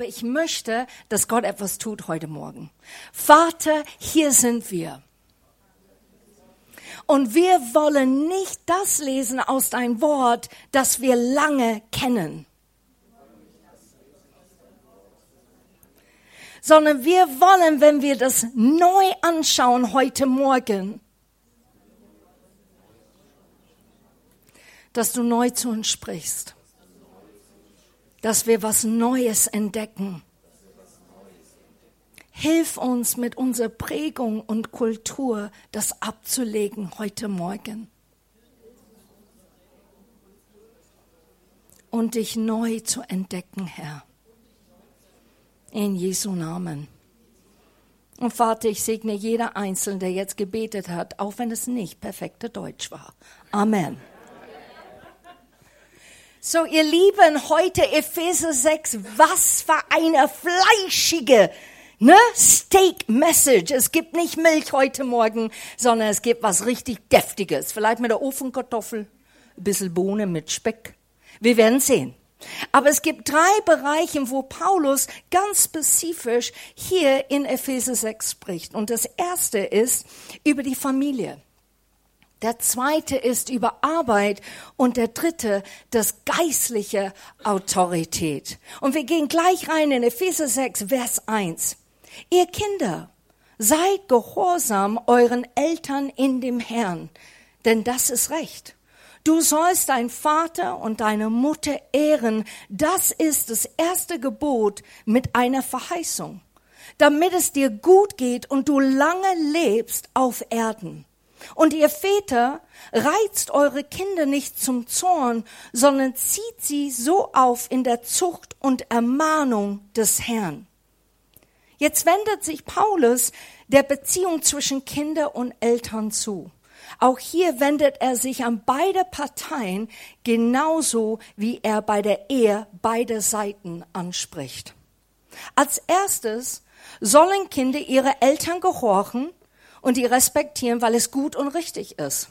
aber ich möchte, dass Gott etwas tut heute Morgen. Vater, hier sind wir. Und wir wollen nicht das lesen aus dein Wort, das wir lange kennen. Sondern wir wollen, wenn wir das neu anschauen heute Morgen, dass du neu zu uns sprichst. Dass wir was Neues entdecken. Hilf uns mit unserer Prägung und Kultur, das abzulegen heute Morgen. Und dich neu zu entdecken, Herr. In Jesu Namen. Und Vater, ich segne jeder Einzelne, der jetzt gebetet hat, auch wenn es nicht perfekte Deutsch war. Amen. So, ihr Lieben, heute Epheser 6, was für eine fleischige ne? Steak Message. Es gibt nicht Milch heute Morgen, sondern es gibt was richtig deftiges. Vielleicht mit der Ofenkartoffel, ein bisschen Bohne mit Speck. Wir werden sehen. Aber es gibt drei Bereiche, wo Paulus ganz spezifisch hier in Epheser 6 spricht. Und das erste ist über die Familie. Der zweite ist über Arbeit und der dritte das geistliche Autorität. Und wir gehen gleich rein in Epheser 6, Vers 1. Ihr Kinder, seid gehorsam euren Eltern in dem Herrn, denn das ist recht. Du sollst dein Vater und deine Mutter ehren. Das ist das erste Gebot mit einer Verheißung, damit es dir gut geht und du lange lebst auf Erden. Und ihr Väter, reizt eure Kinder nicht zum Zorn, sondern zieht sie so auf in der Zucht und Ermahnung des Herrn. Jetzt wendet sich Paulus der Beziehung zwischen Kinder und Eltern zu. Auch hier wendet er sich an beide Parteien genauso wie er bei der Ehe beide Seiten anspricht. Als erstes sollen Kinder ihre Eltern gehorchen und die respektieren, weil es gut und richtig ist.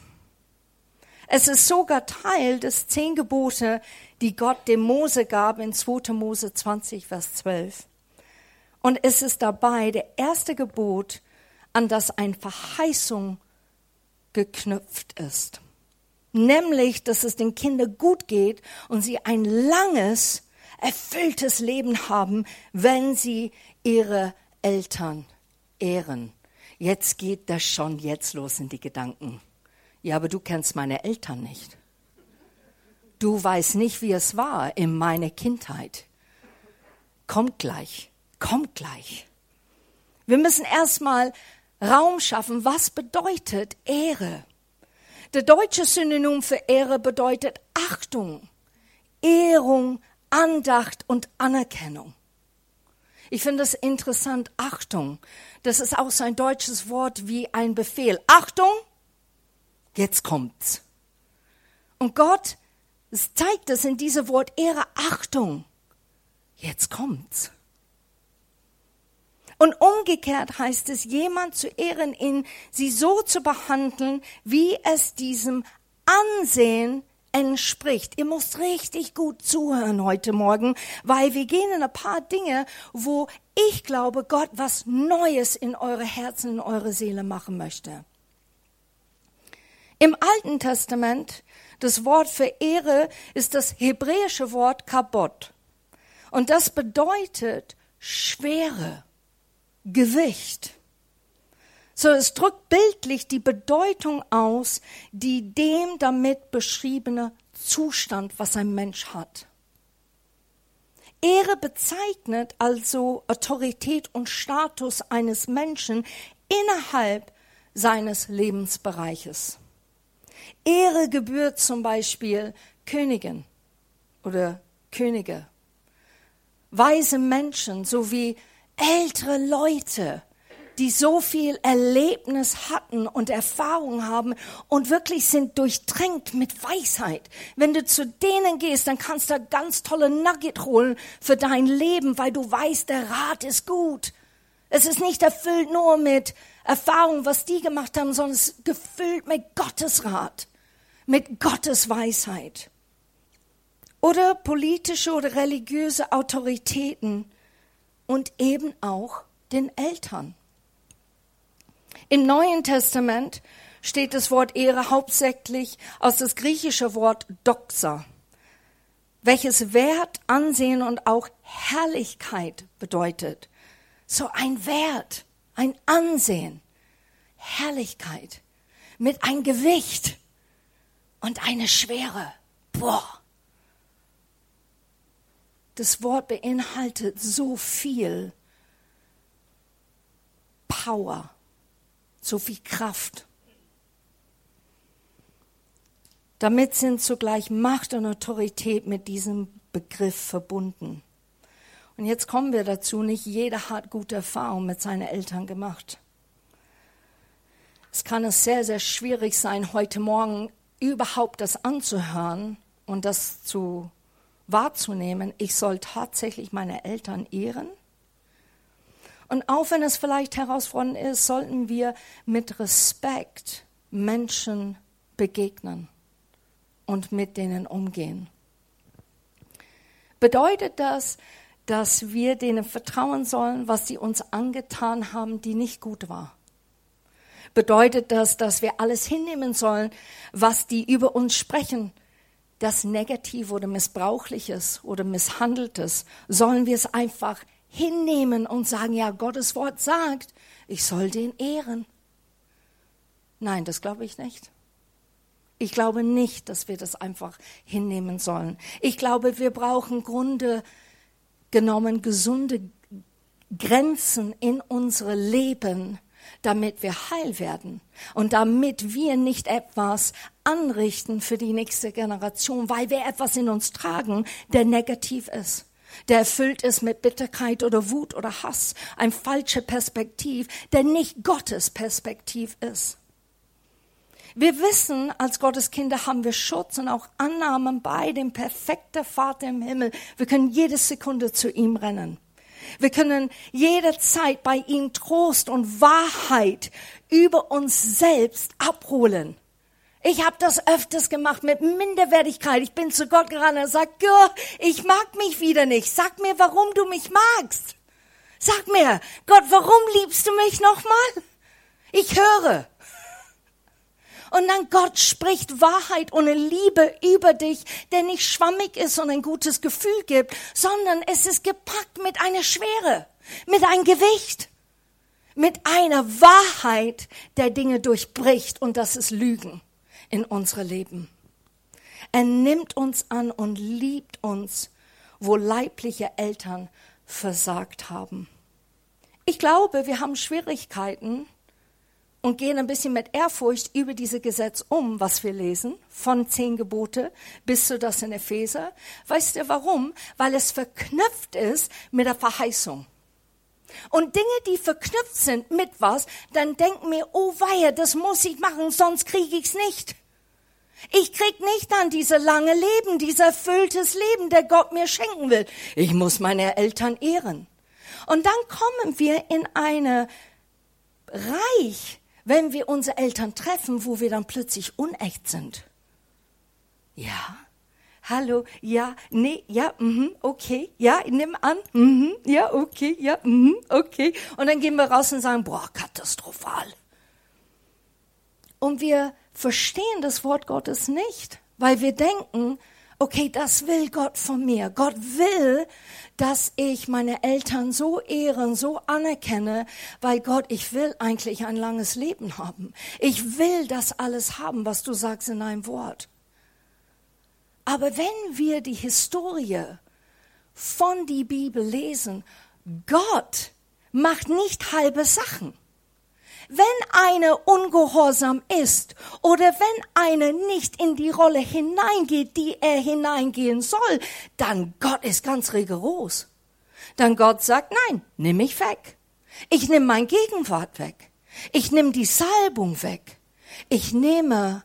Es ist sogar Teil des zehn Gebote, die Gott dem Mose gab in 2. Mose 20, Vers 12. Und es ist dabei der erste Gebot, an das eine Verheißung geknüpft ist. Nämlich, dass es den Kindern gut geht und sie ein langes, erfülltes Leben haben, wenn sie ihre Eltern ehren. Jetzt geht das schon jetzt los in die Gedanken. Ja, aber du kennst meine Eltern nicht. Du weißt nicht, wie es war in meiner Kindheit. Kommt gleich, kommt gleich. Wir müssen erstmal Raum schaffen. Was bedeutet Ehre? Der deutsche Synonym für Ehre bedeutet Achtung, Ehrung, Andacht und Anerkennung. Ich finde es interessant, Achtung. Das ist auch so ein deutsches Wort wie ein Befehl. Achtung, jetzt kommt's. Und Gott zeigt es in diesem Wort Ehre, Achtung, jetzt kommt's. Und umgekehrt heißt es, jemand zu ehren, ihn, sie so zu behandeln, wie es diesem Ansehen entspricht. Ihr müsst richtig gut zuhören heute Morgen, weil wir gehen in ein paar Dinge, wo ich glaube, Gott was Neues in eure Herzen, in eure Seele machen möchte. Im Alten Testament, das Wort für Ehre ist das hebräische Wort Kabot. Und das bedeutet Schwere, Gewicht. So, es drückt bildlich die Bedeutung aus, die dem damit beschriebene Zustand, was ein Mensch hat. Ehre bezeichnet also Autorität und Status eines Menschen innerhalb seines Lebensbereiches. Ehre gebührt zum Beispiel Königin oder Könige, weise Menschen sowie ältere Leute, die so viel Erlebnis hatten und Erfahrung haben und wirklich sind durchdrängt mit Weisheit. Wenn du zu denen gehst, dann kannst du ganz tolle Nugget holen für dein Leben, weil du weißt, der Rat ist gut. Es ist nicht erfüllt nur mit Erfahrung, was die gemacht haben, sondern es ist gefüllt mit Gottes Rat, mit Gottes Weisheit. Oder politische oder religiöse Autoritäten, und eben auch den Eltern. Im Neuen Testament steht das Wort Ehre hauptsächlich aus das griechische Wort Doxa, welches Wert, Ansehen und auch Herrlichkeit bedeutet. So ein Wert, ein Ansehen, Herrlichkeit mit ein Gewicht und eine Schwere. Boah. Das Wort beinhaltet so viel Power, so viel Kraft. Damit sind zugleich Macht und Autorität mit diesem Begriff verbunden. Und jetzt kommen wir dazu, nicht jeder hat gute Erfahrungen mit seinen Eltern gemacht. Es kann es sehr, sehr schwierig sein, heute Morgen überhaupt das anzuhören und das zu wahrzunehmen. Ich soll tatsächlich meine Eltern ehren. Und auch wenn es vielleicht herausfordernd ist, sollten wir mit Respekt Menschen begegnen und mit denen umgehen. Bedeutet das, dass wir denen vertrauen sollen, was sie uns angetan haben, die nicht gut war? Bedeutet das, dass wir alles hinnehmen sollen, was die über uns sprechen, das Negativ oder Missbrauchliches oder Misshandeltes? Sollen wir es einfach hinnehmen und sagen, ja, Gottes Wort sagt, ich soll den ehren? Nein, das glaube ich nicht. Ich glaube nicht, dass wir das einfach hinnehmen sollen. Ich glaube, wir brauchen Grunde genommen gesunde Grenzen in unsere Leben, damit wir heil werden und damit wir nicht etwas anrichten für die nächste Generation, weil wir etwas in uns tragen, der negativ ist der erfüllt ist mit Bitterkeit oder Wut oder Hass, ein falscher Perspektiv, der nicht Gottes Perspektiv ist. Wir wissen, als Gottes Kinder haben wir Schutz und auch Annahmen bei dem perfekten Vater im Himmel. Wir können jede Sekunde zu ihm rennen. Wir können jederzeit bei ihm Trost und Wahrheit über uns selbst abholen. Ich habe das öfters gemacht mit Minderwertigkeit. Ich bin zu Gott gerannt und sagt, Gott, ich mag mich wieder nicht. Sag mir, warum du mich magst. Sag mir, Gott, warum liebst du mich nochmal? Ich höre. Und dann Gott spricht Wahrheit und Liebe über dich, der nicht schwammig ist und ein gutes Gefühl gibt, sondern es ist gepackt mit einer Schwere, mit einem Gewicht, mit einer Wahrheit, der Dinge durchbricht und das ist Lügen in unsere Leben. Er nimmt uns an und liebt uns, wo leibliche Eltern versagt haben. Ich glaube, wir haben Schwierigkeiten, und gehen ein bisschen mit Ehrfurcht über diese Gesetz um, was wir lesen, von zehn Gebote bis zu das in Epheser. Weißt du warum? Weil es verknüpft ist mit der Verheißung. Und Dinge, die verknüpft sind mit was, dann denken wir, oh weia, das muss ich machen, sonst kriege ich's nicht. Ich krieg nicht an diese lange Leben, dieses erfülltes Leben, der Gott mir schenken will. Ich muss meine Eltern ehren. Und dann kommen wir in eine Reich wenn wir unsere Eltern treffen, wo wir dann plötzlich unecht sind. Ja, hallo, ja, nee, ja, mhm, okay, ja, nimm an, mhm, ja, okay, ja, mhm, okay. Und dann gehen wir raus und sagen, boah, katastrophal. Und wir verstehen das Wort Gottes nicht, weil wir denken, okay, das will Gott von mir. Gott will, dass ich meine Eltern so ehren, so anerkenne, weil Gott, ich will eigentlich ein langes Leben haben. Ich will das alles haben, was du sagst in deinem Wort. Aber wenn wir die Historie von die Bibel lesen, Gott macht nicht halbe Sachen. Wenn eine ungehorsam ist oder wenn eine nicht in die Rolle hineingeht, die er hineingehen soll, dann Gott ist ganz rigoros. Dann Gott sagt, nein, nimm mich weg. Ich nehme mein Gegenwart weg. Ich nehme die Salbung weg. Ich nehme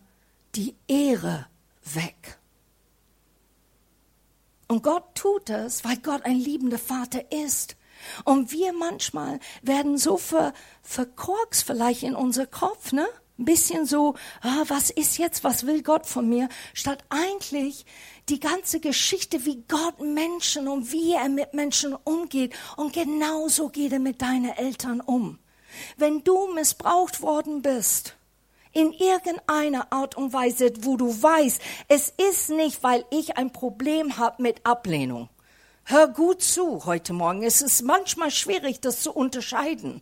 die Ehre weg. Und Gott tut es, weil Gott ein liebender Vater ist. Und wir manchmal werden so ver, verkorkst vielleicht in unser Kopf, ne? Ein bisschen so, ah, was ist jetzt, was will Gott von mir, statt eigentlich die ganze Geschichte, wie Gott Menschen und wie er mit Menschen umgeht. Und genauso geht er mit deinen Eltern um. Wenn du missbraucht worden bist, in irgendeiner Art und Weise, wo du weißt, es ist nicht, weil ich ein Problem habe mit Ablehnung. Hör gut zu heute Morgen. Es ist manchmal schwierig, das zu unterscheiden.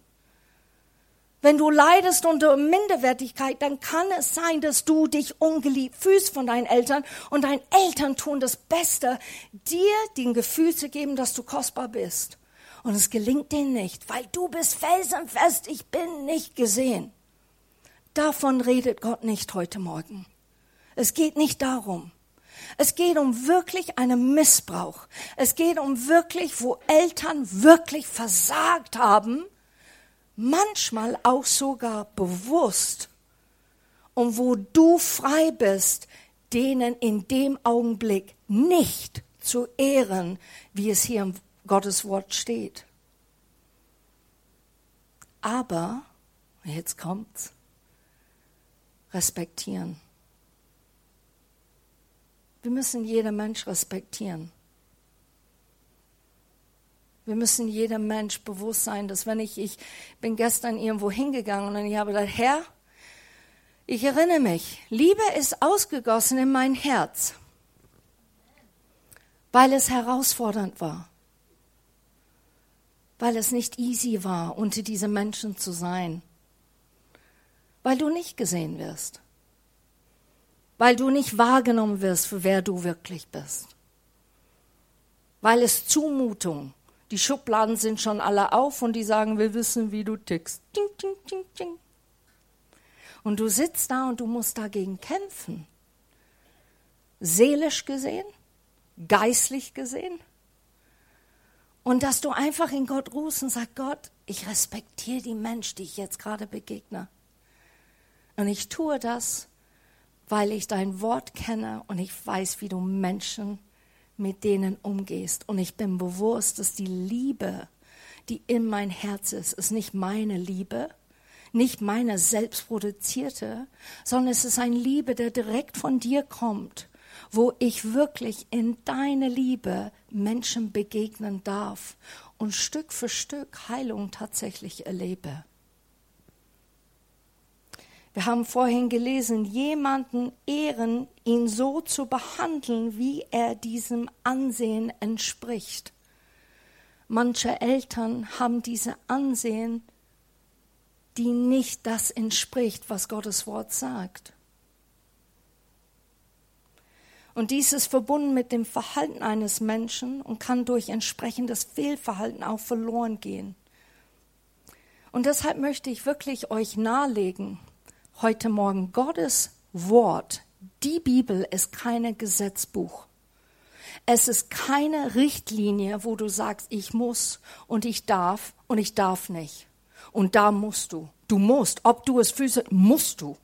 Wenn du leidest unter Minderwertigkeit, dann kann es sein, dass du dich ungeliebt fühlst von deinen Eltern und deine Eltern tun das Beste, dir den Gefühl zu geben, dass du kostbar bist. Und es gelingt denen nicht, weil du bist felsenfest, ich bin nicht gesehen. Davon redet Gott nicht heute Morgen. Es geht nicht darum. Es geht um wirklich einen Missbrauch. Es geht um wirklich, wo Eltern wirklich versagt haben, manchmal auch sogar bewusst. Und wo du frei bist, denen in dem Augenblick nicht zu ehren, wie es hier im Gottes Wort steht. Aber, jetzt kommt's, respektieren. Wir müssen jeden Mensch respektieren. Wir müssen jedem Mensch bewusst sein, dass wenn ich, ich bin gestern irgendwo hingegangen und ich habe gesagt, Herr, ich erinnere mich, Liebe ist ausgegossen in mein Herz, weil es herausfordernd war, weil es nicht easy war, unter diese Menschen zu sein, weil du nicht gesehen wirst, weil du nicht wahrgenommen wirst, für wer du wirklich bist, weil es Zumutung die Schubladen sind schon alle auf und die sagen, wir wissen, wie du tickst. Ding, ding, ding, ding. Und du sitzt da und du musst dagegen kämpfen. Seelisch gesehen, geistlich gesehen. Und dass du einfach in Gott ruhst und sagst, Gott, ich respektiere die Mensch, die ich jetzt gerade begegne. Und ich tue das, weil ich dein Wort kenne und ich weiß, wie du Menschen mit denen umgehst. Und ich bin bewusst, dass die Liebe, die in mein Herz ist, ist nicht meine Liebe, nicht meine selbstproduzierte, sondern es ist eine Liebe, der direkt von dir kommt, wo ich wirklich in deine Liebe Menschen begegnen darf und Stück für Stück Heilung tatsächlich erlebe. Wir haben vorhin gelesen, jemanden ehren, ihn so zu behandeln, wie er diesem Ansehen entspricht. Manche Eltern haben diese Ansehen, die nicht das entspricht, was Gottes Wort sagt. Und dies ist verbunden mit dem Verhalten eines Menschen und kann durch entsprechendes Fehlverhalten auch verloren gehen. Und deshalb möchte ich wirklich euch nahelegen, heute Morgen, Gottes Wort, die Bibel ist kein Gesetzbuch. Es ist keine Richtlinie, wo du sagst, ich muss und ich darf und ich darf nicht. Und da musst du. Du musst. Ob du es fühlst, musst du.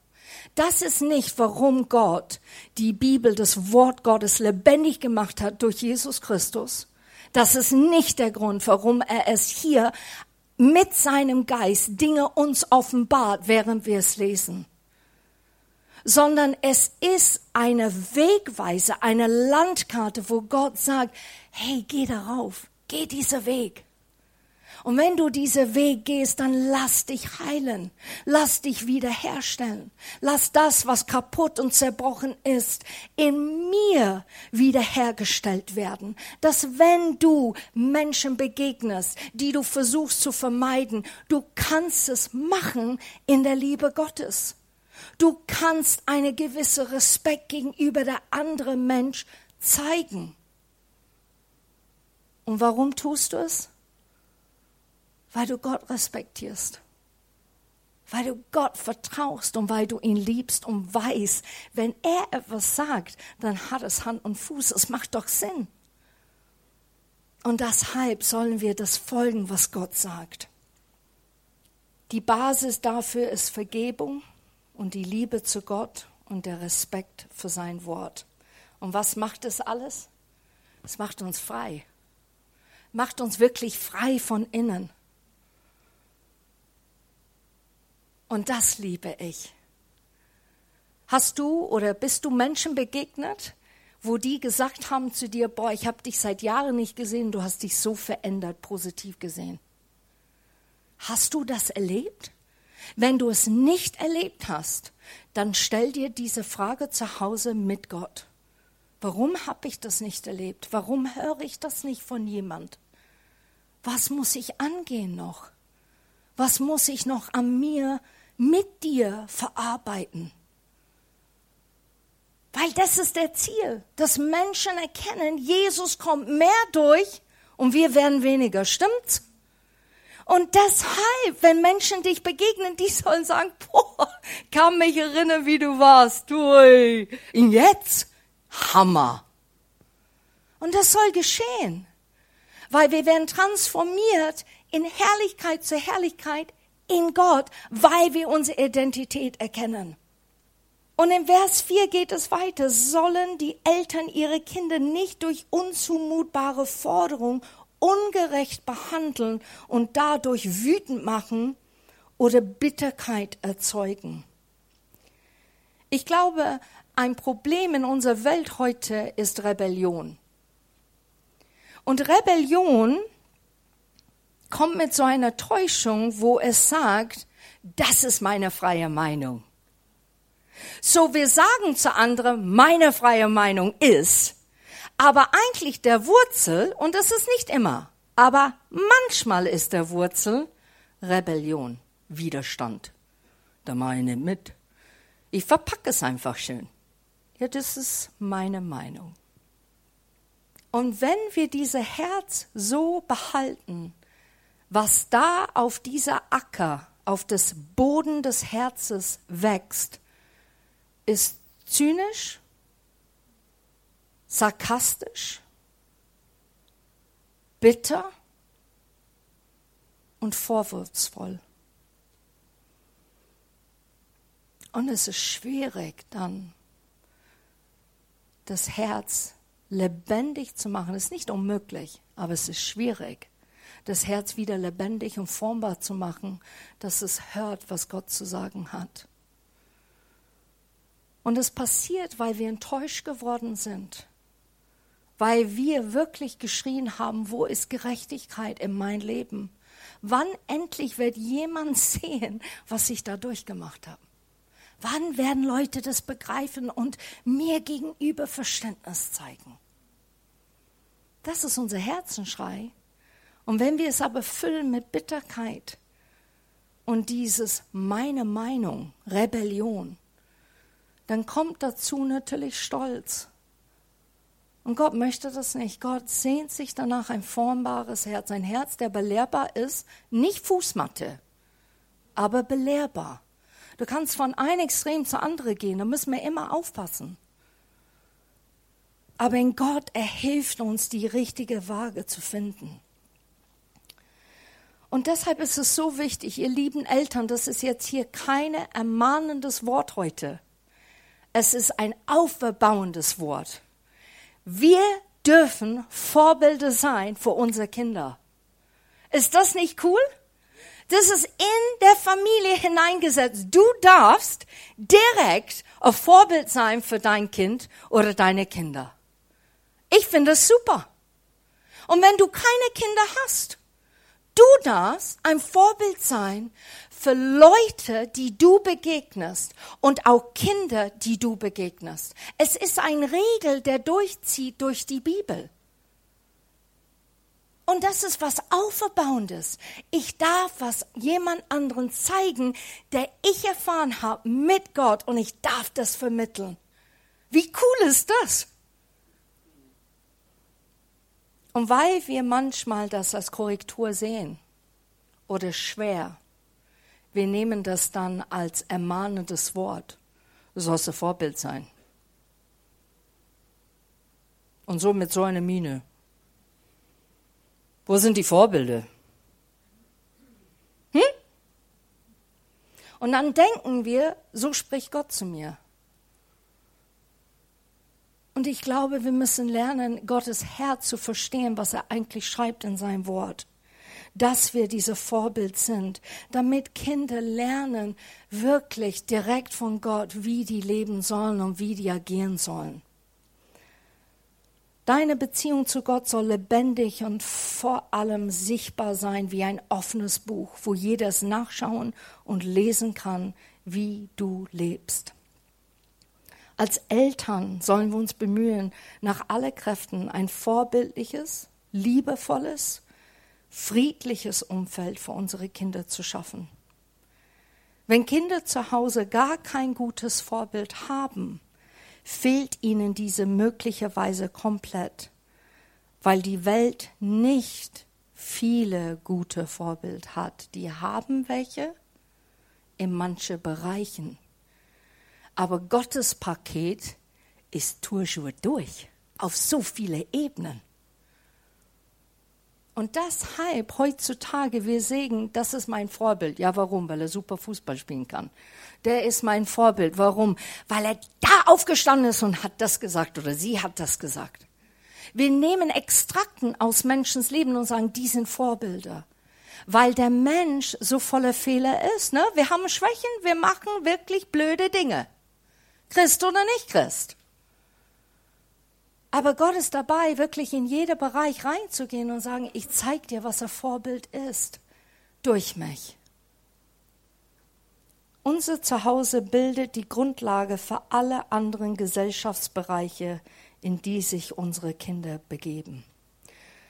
Das ist nicht, warum Gott die Bibel, das Wort Gottes lebendig gemacht hat durch Jesus Christus. Das ist nicht der Grund, warum er es hier mit seinem Geist Dinge uns offenbart, während wir es lesen. Sondern es ist eine Wegweise, eine Landkarte, wo Gott sagt, hey, geh darauf, geh dieser Weg. Und wenn du diesen Weg gehst, dann lass dich heilen, lass dich wiederherstellen, lass das, was kaputt und zerbrochen ist, in mir wiederhergestellt werden. Dass wenn du Menschen begegnest, die du versuchst zu vermeiden, du kannst es machen in der Liebe Gottes. Du kannst eine gewisse Respekt gegenüber der anderen Mensch zeigen. Und warum tust du es? Weil du Gott respektierst, weil du Gott vertraust und weil du ihn liebst und weißt, wenn er etwas sagt, dann hat es Hand und Fuß. Es macht doch Sinn. Und deshalb sollen wir das folgen, was Gott sagt. Die Basis dafür ist Vergebung und die Liebe zu Gott und der Respekt für sein Wort. Und was macht es alles? Es macht uns frei. Macht uns wirklich frei von innen. Und das liebe ich. Hast du oder bist du Menschen begegnet, wo die gesagt haben zu dir, boah, ich habe dich seit Jahren nicht gesehen, du hast dich so verändert, positiv gesehen. Hast du das erlebt? Wenn du es nicht erlebt hast, dann stell dir diese Frage zu Hause mit Gott. Warum habe ich das nicht erlebt? Warum höre ich das nicht von jemand? Was muss ich angehen noch? Was muss ich noch an mir mit dir verarbeiten? Weil das ist der Ziel, dass Menschen erkennen, Jesus kommt mehr durch und wir werden weniger, stimmt's? Und deshalb, wenn Menschen dich begegnen, die sollen sagen, boah, kann mich erinnern, wie du warst. Und jetzt? Hammer. Und das soll geschehen, weil wir werden transformiert in Herrlichkeit zu Herrlichkeit in Gott, weil wir unsere Identität erkennen. Und in Vers 4 geht es weiter. Sollen die Eltern ihre Kinder nicht durch unzumutbare Forderungen ungerecht behandeln und dadurch wütend machen oder Bitterkeit erzeugen? Ich glaube, ein Problem in unserer Welt heute ist Rebellion. Und Rebellion kommt mit so einer Täuschung, wo es sagt, das ist meine freie Meinung. So wir sagen zu anderen, meine freie Meinung ist, aber eigentlich der Wurzel, und das ist nicht immer, aber manchmal ist der Wurzel Rebellion, Widerstand. Da meine mit. Ich verpacke es einfach schön. Ja, das ist meine Meinung. Und wenn wir dieses Herz so behalten, was da auf dieser Acker, auf das Boden des Herzens wächst, ist zynisch, sarkastisch, bitter und vorwurfsvoll. Und es ist schwierig dann, das Herz lebendig zu machen. Es ist nicht unmöglich, aber es ist schwierig, das Herz wieder lebendig und formbar zu machen, dass es hört, was Gott zu sagen hat. Und es passiert, weil wir enttäuscht geworden sind, weil wir wirklich geschrien haben, wo ist Gerechtigkeit in mein Leben? Wann endlich wird jemand sehen, was ich da durchgemacht habe? Wann werden Leute das begreifen und mir gegenüber Verständnis zeigen? Das ist unser Herzenschrei. Und wenn wir es aber füllen mit Bitterkeit und dieses meine Meinung, Rebellion, dann kommt dazu natürlich Stolz. Und Gott möchte das nicht. Gott sehnt sich danach ein formbares Herz, ein Herz, der belehrbar ist, nicht Fußmatte, aber belehrbar. Du kannst von einem Extrem zu andere gehen, da müssen wir immer aufpassen. Aber in Gott, er hilft uns, die richtige Waage zu finden. Und deshalb ist es so wichtig, ihr lieben Eltern, das ist jetzt hier kein ermahnendes Wort heute. Es ist ein auferbauendes Wort. Wir dürfen Vorbilder sein für unsere Kinder. Ist das nicht cool? Das ist in der Familie hineingesetzt. Du darfst direkt ein Vorbild sein für dein Kind oder deine Kinder. Ich finde es super. Und wenn du keine Kinder hast, du darfst ein Vorbild sein für Leute, die du begegnest und auch Kinder, die du begegnest. Es ist ein Regel, der durchzieht durch die Bibel. Und das ist was Auferbauendes. Ich darf was jemand anderen zeigen, der ich erfahren habe mit Gott und ich darf das vermitteln. Wie cool ist das? Und weil wir manchmal das als Korrektur sehen oder schwer, wir nehmen das dann als ermahnendes Wort. Du sollst ein Vorbild sein. Und so mit so einer Miene. Wo sind die Vorbilder? Hm? Und dann denken wir, so spricht Gott zu mir. Und ich glaube, wir müssen lernen, Gottes Herz zu verstehen, was er eigentlich schreibt in seinem Wort. dass wir diese Vorbild sind, damit Kinder lernen, wirklich direkt von Gott, wie die leben sollen und wie die agieren sollen. Deine Beziehung zu Gott soll lebendig und vor allem sichtbar sein wie ein offenes Buch, wo jeder es nachschauen und lesen kann, wie du lebst. Als Eltern sollen wir uns bemühen, nach alle Kräften ein vorbildliches, liebevolles, friedliches Umfeld für unsere Kinder zu schaffen. Wenn Kinder zu Hause gar kein gutes Vorbild haben, fehlt ihnen diese möglicherweise komplett, weil die Welt nicht viele gute Vorbild hat. Die haben welche in manche Bereichen. Aber Gottes Paket ist toujours durch, auf so viele Ebenen. Und deshalb heutzutage wir sehen, das ist mein Vorbild. Ja, warum? Weil er super Fußball spielen kann. Der ist mein Vorbild. Warum? Weil er da aufgestanden ist und hat das gesagt oder sie hat das gesagt. Wir nehmen Extrakten aus Menschens Leben und sagen, die sind Vorbilder. Weil der Mensch so voller Fehler ist. Ne? Wir haben Schwächen, wir machen wirklich blöde Dinge. Christ oder nicht Christ. Aber Gott ist dabei, wirklich in jeder Bereich reinzugehen und sagen, ich zeige dir, was ein Vorbild ist, durch mich. Unser Zuhause bildet die Grundlage für alle anderen Gesellschaftsbereiche, in die sich unsere Kinder begeben.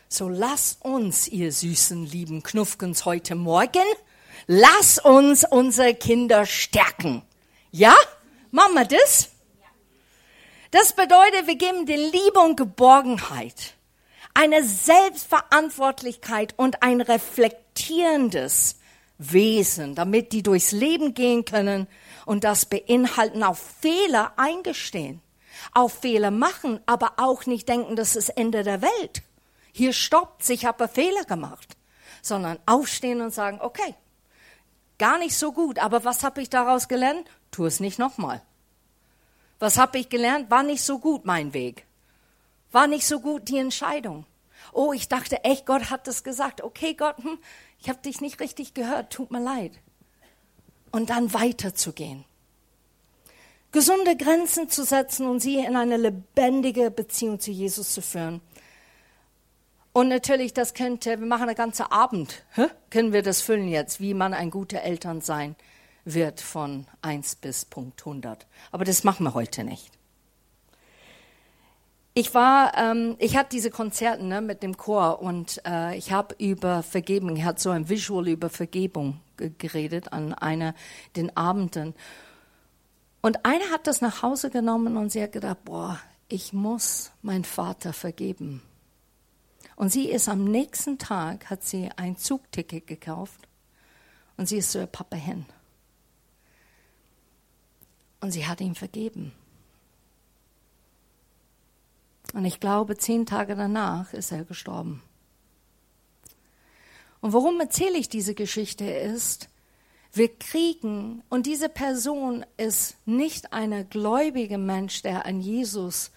So lass uns, ihr süßen, lieben Knuffkens, heute Morgen, lass uns unsere Kinder stärken. Ja? Machen wir das? Das bedeutet, wir geben den Liebe und Geborgenheit, eine Selbstverantwortlichkeit und ein reflektierendes Wesen, damit die durchs Leben gehen können und das beinhalten auf Fehler eingestehen, auf Fehler machen, aber auch nicht denken, das ist Ende der Welt. Hier stoppt, ich habe Fehler gemacht, sondern aufstehen und sagen, okay, gar nicht so gut, aber was habe ich daraus gelernt? Tu es nicht nochmal. Was habe ich gelernt? War nicht so gut mein Weg. War nicht so gut die Entscheidung. Oh, ich dachte echt, Gott hat das gesagt. Okay, Gott, hm, ich habe dich nicht richtig gehört. Tut mir leid. Und dann weiterzugehen. Gesunde Grenzen zu setzen und sie in eine lebendige Beziehung zu Jesus zu führen. Und natürlich, das könnte, wir machen einen ganzen Abend, hä? können wir das füllen jetzt, wie man ein guter Eltern sein wird von 1 bis Punkt 100. Aber das machen wir heute nicht. Ich war, ähm, ich hatte diese Konzerte ne, mit dem Chor und äh, ich habe über Vergebung, ich hatte so ein Visual über Vergebung geredet an einer den Abenden. Und eine hat das nach Hause genommen und sie hat gedacht, boah, ich muss meinen Vater vergeben. Und sie ist am nächsten Tag, hat sie ein Zugticket gekauft und sie ist zu ihr Papa hin. Und sie hat ihm vergeben. Und ich glaube, zehn Tage danach ist er gestorben. Und warum erzähle ich diese Geschichte ist, wir kriegen, und diese Person ist nicht ein gläubiger Mensch, der an Jesus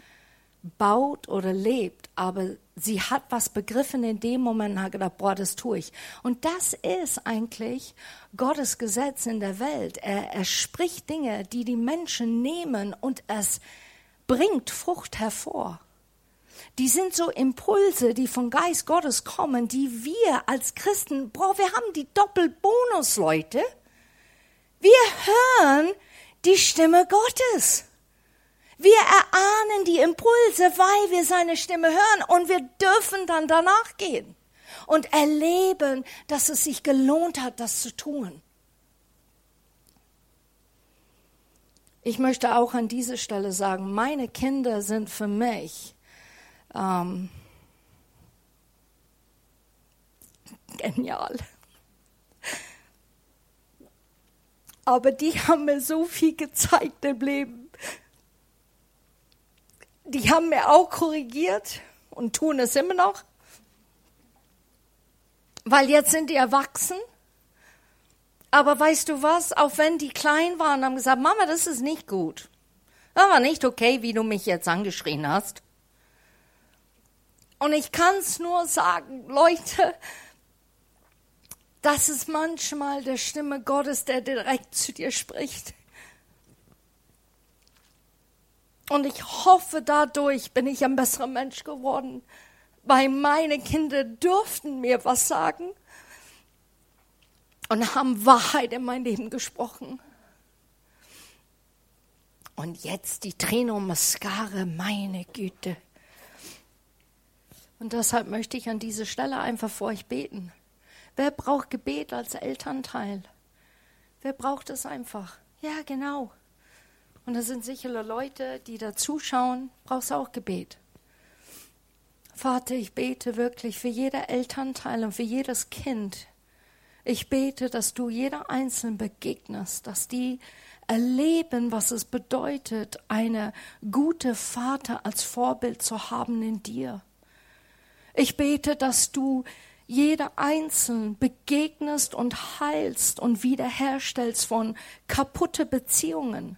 baut oder lebt, aber sie hat was begriffen in dem Moment und hat gedacht, boah, das tue ich. Und das ist eigentlich Gottes Gesetz in der Welt. Er, er spricht Dinge, die die Menschen nehmen und es bringt Frucht hervor. Die sind so Impulse, die vom Geist Gottes kommen, die wir als Christen, boah, wir haben die Doppelbonus, Leute. Wir hören die Stimme Gottes. Wir erahnen die Impulse, weil wir seine Stimme hören und wir dürfen dann danach gehen und erleben, dass es sich gelohnt hat, das zu tun. Ich möchte auch an dieser Stelle sagen, meine Kinder sind für mich ähm, genial. Aber die haben mir so viel gezeigt im Leben die haben mir auch korrigiert und tun es immer noch. Weil jetzt sind die erwachsen. Aber weißt du was? Auch wenn die klein waren, haben gesagt, Mama, das ist nicht gut. Das war nicht okay, wie du mich jetzt angeschrien hast. Und ich kann es nur sagen, Leute, Das ist manchmal der Stimme Gottes, der direkt zu dir spricht. Und ich hoffe, dadurch bin ich ein besserer Mensch geworden, weil meine Kinder durften mir was sagen und haben Wahrheit in mein Leben gesprochen. Und jetzt die Trino Mascara, meine Güte. Und deshalb möchte ich an dieser Stelle einfach vor euch beten. Wer braucht Gebet als Elternteil? Wer braucht es einfach? Ja, genau. Und da sind sicher Leute, die da zuschauen, brauchst du auch Gebet. Vater, ich bete wirklich für jeder Elternteil und für jedes Kind. Ich bete, dass du jeder Einzelnen begegnest, dass die erleben, was es bedeutet, eine gute Vater als Vorbild zu haben in dir. Ich bete, dass du jeder Einzelnen begegnest und heilst und wiederherstellst von kaputte Beziehungen,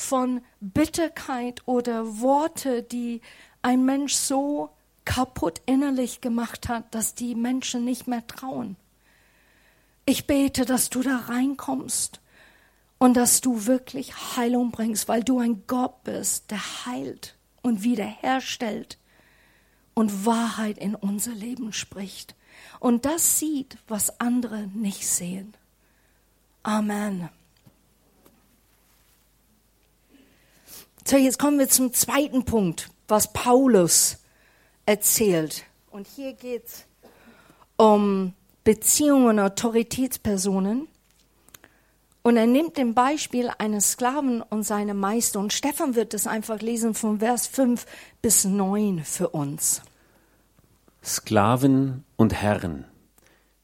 von Bitterkeit oder Worte, die ein Mensch so kaputt innerlich gemacht hat, dass die Menschen nicht mehr trauen. Ich bete, dass du da reinkommst und dass du wirklich Heilung bringst, weil du ein Gott bist, der heilt und wiederherstellt und Wahrheit in unser Leben spricht und das sieht, was andere nicht sehen. Amen. So, jetzt kommen wir zum zweiten Punkt, was Paulus erzählt. Und hier geht es um Beziehungen Autoritätspersonen. Und er nimmt dem Beispiel eines Sklaven und seine Meister. Und Stefan wird es einfach lesen von Vers 5 bis 9 für uns. Sklaven und Herren.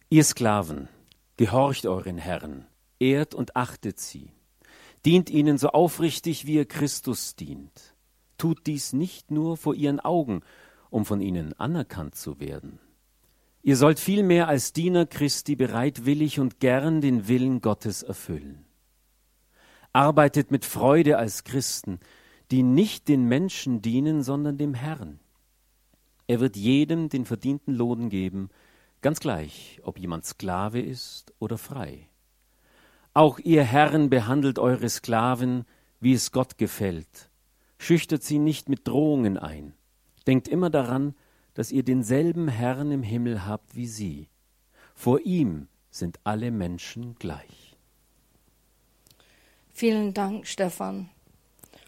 Ihr Sklaven, gehorcht euren Herren, ehrt und achtet sie. Dient ihnen so aufrichtig, wie ihr Christus dient. Tut dies nicht nur vor ihren Augen, um von ihnen anerkannt zu werden. Ihr sollt vielmehr als Diener Christi bereitwillig und gern den Willen Gottes erfüllen. Arbeitet mit Freude als Christen, die nicht den Menschen dienen, sondern dem Herrn. Er wird jedem den verdienten Lohn geben, ganz gleich, ob jemand Sklave ist oder frei. Auch ihr Herren behandelt eure Sklaven, wie es Gott gefällt. Schüchtert sie nicht mit Drohungen ein. Denkt immer daran, dass ihr denselben Herrn im Himmel habt wie sie. Vor ihm sind alle Menschen gleich. Vielen Dank, Stefan.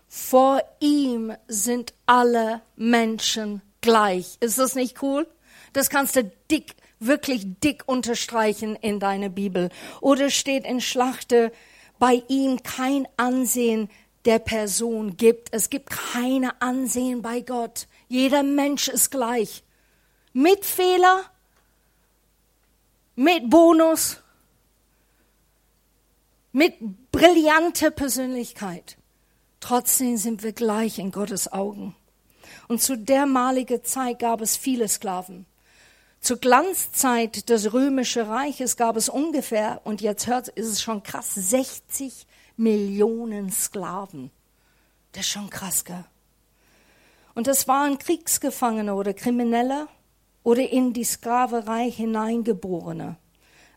Vor ihm sind alle Menschen gleich. Ist das nicht cool? Das kannst du dick wirklich dick unterstreichen in deiner Bibel. Oder steht in Schlachte, bei ihm kein Ansehen der Person gibt. Es gibt keine Ansehen bei Gott. Jeder Mensch ist gleich. Mit Fehler, mit Bonus, mit brillanter Persönlichkeit. Trotzdem sind wir gleich in Gottes Augen. Und zu dermaliger Zeit gab es viele Sklaven. Zur Glanzzeit des römischen Reiches gab es ungefähr, und jetzt hört, ist es schon krass, 60 Millionen Sklaven. Das ist schon krass, gell? Und das waren Kriegsgefangene oder Kriminelle oder in die Sklaverei hineingeborene.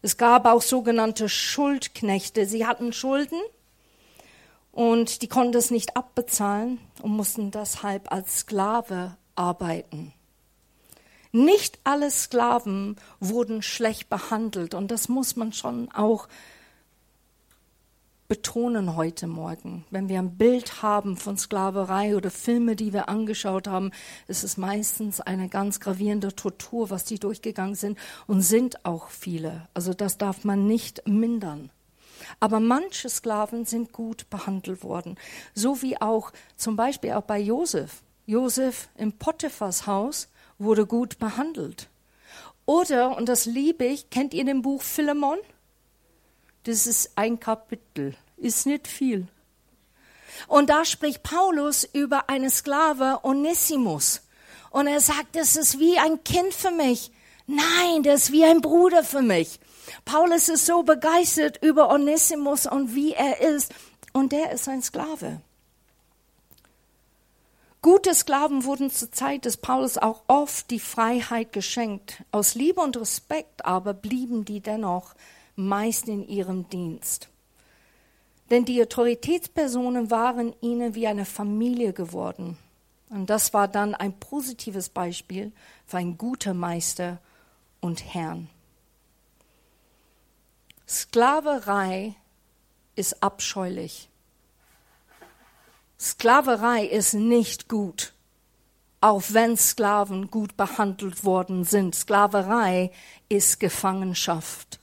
Es gab auch sogenannte Schuldknechte. Sie hatten Schulden und die konnten es nicht abbezahlen und mussten deshalb als Sklave arbeiten. Nicht alle Sklaven wurden schlecht behandelt und das muss man schon auch betonen heute Morgen. Wenn wir ein Bild haben von Sklaverei oder Filme, die wir angeschaut haben, ist es meistens eine ganz gravierende Tortur, was die durchgegangen sind und sind auch viele. Also das darf man nicht mindern. Aber manche Sklaven sind gut behandelt worden, so wie auch zum Beispiel auch bei Josef. Josef im Potiphas Haus wurde gut behandelt. Oder, und das liebe ich, kennt ihr den Buch Philemon? Das ist ein Kapitel, ist nicht viel. Und da spricht Paulus über eine Sklave Onesimus. Und er sagt, das ist wie ein Kind für mich. Nein, das ist wie ein Bruder für mich. Paulus ist so begeistert über Onesimus und wie er ist. Und der ist ein Sklave. Gute Sklaven wurden zur Zeit des Paulus auch oft die Freiheit geschenkt. Aus Liebe und Respekt aber blieben die dennoch meist in ihrem Dienst. Denn die Autoritätspersonen waren ihnen wie eine Familie geworden. Und das war dann ein positives Beispiel für einen guten Meister und Herrn. Sklaverei ist abscheulich. Sklaverei ist nicht gut, auch wenn Sklaven gut behandelt worden sind. Sklaverei ist Gefangenschaft.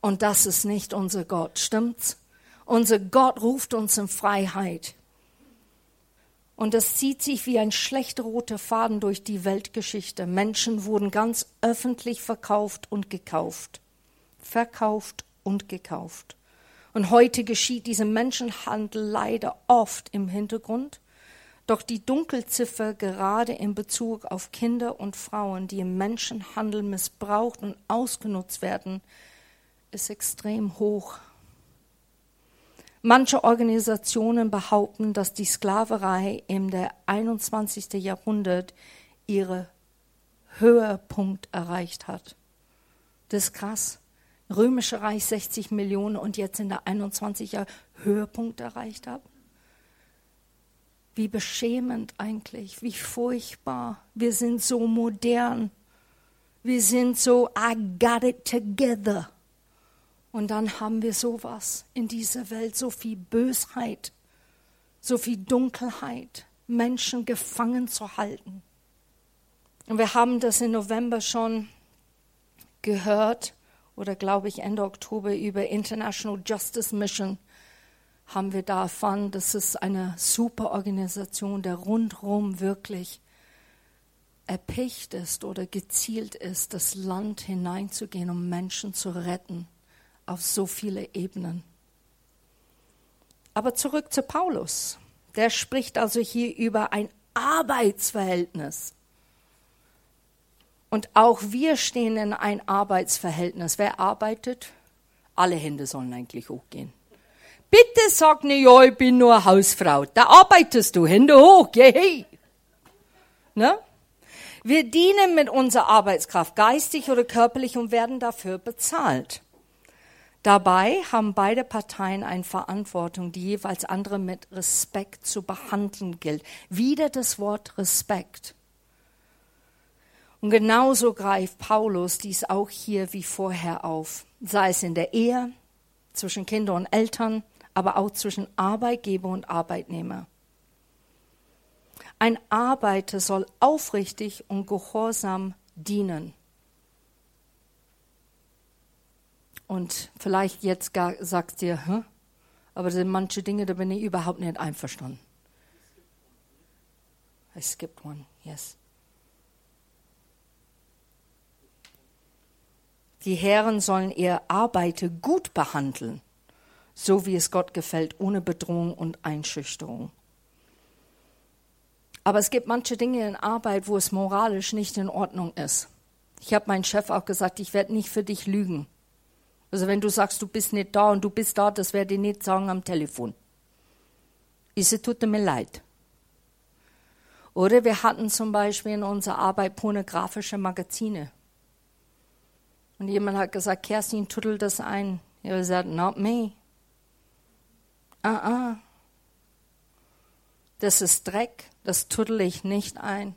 Und das ist nicht unser Gott, stimmt's? Unser Gott ruft uns in Freiheit. Und das zieht sich wie ein schlechter roter Faden durch die Weltgeschichte. Menschen wurden ganz öffentlich verkauft und gekauft. Verkauft und gekauft. Und heute geschieht dieser Menschenhandel leider oft im Hintergrund. Doch die Dunkelziffer gerade in Bezug auf Kinder und Frauen, die im Menschenhandel missbraucht und ausgenutzt werden, ist extrem hoch. Manche Organisationen behaupten, dass die Sklaverei im 21. Jahrhundert ihre Höhepunkt erreicht hat. Das ist krass. Römische Reich 60 Millionen und jetzt in der 21 Jahr Höhepunkt erreicht habe? Wie beschämend eigentlich, wie furchtbar. Wir sind so modern. Wir sind so, I got it together. Und dann haben wir sowas in dieser Welt, so viel Bösheit, so viel Dunkelheit, Menschen gefangen zu halten. Und wir haben das im November schon gehört, oder glaube ich Ende Oktober über International Justice Mission haben wir da erfahren, das ist eine super Organisation, der rundherum wirklich erpicht ist oder gezielt ist, das Land hineinzugehen, um Menschen zu retten auf so viele Ebenen. Aber zurück zu Paulus. Der spricht also hier über ein Arbeitsverhältnis. Und auch wir stehen in ein Arbeitsverhältnis. Wer arbeitet? Alle Hände sollen eigentlich hochgehen. Bitte sag nicht, ja, ich bin nur Hausfrau. Da arbeitest du, Hände hoch, hey. Ne? Wir dienen mit unserer Arbeitskraft, geistig oder körperlich, und werden dafür bezahlt. Dabei haben beide Parteien eine Verantwortung, die jeweils andere mit Respekt zu behandeln gilt. Wieder das Wort Respekt. Und genauso greift Paulus dies auch hier wie vorher auf, sei es in der Ehe, zwischen Kinder und Eltern, aber auch zwischen Arbeitgeber und Arbeitnehmer. Ein Arbeiter soll aufrichtig und gehorsam dienen. Und vielleicht jetzt gar sagst dir, Hä? aber sind manche Dinge, da bin ich überhaupt nicht einverstanden. I skipped one, yes. Die Herren sollen ihr Arbeiter gut behandeln, so wie es Gott gefällt, ohne Bedrohung und Einschüchterung. Aber es gibt manche Dinge in Arbeit, wo es moralisch nicht in Ordnung ist. Ich habe meinem Chef auch gesagt, ich werde nicht für dich lügen. Also wenn du sagst, du bist nicht da und du bist da, das werde ich nicht sagen am Telefon. Es tut mir leid. Oder wir hatten zum Beispiel in unserer Arbeit pornografische Magazine. Und jemand hat gesagt, Kerstin, tuddel das ein. Ich habe gesagt, not me. Ah, uh ah. -uh. Das ist Dreck, das tuddel ich nicht ein.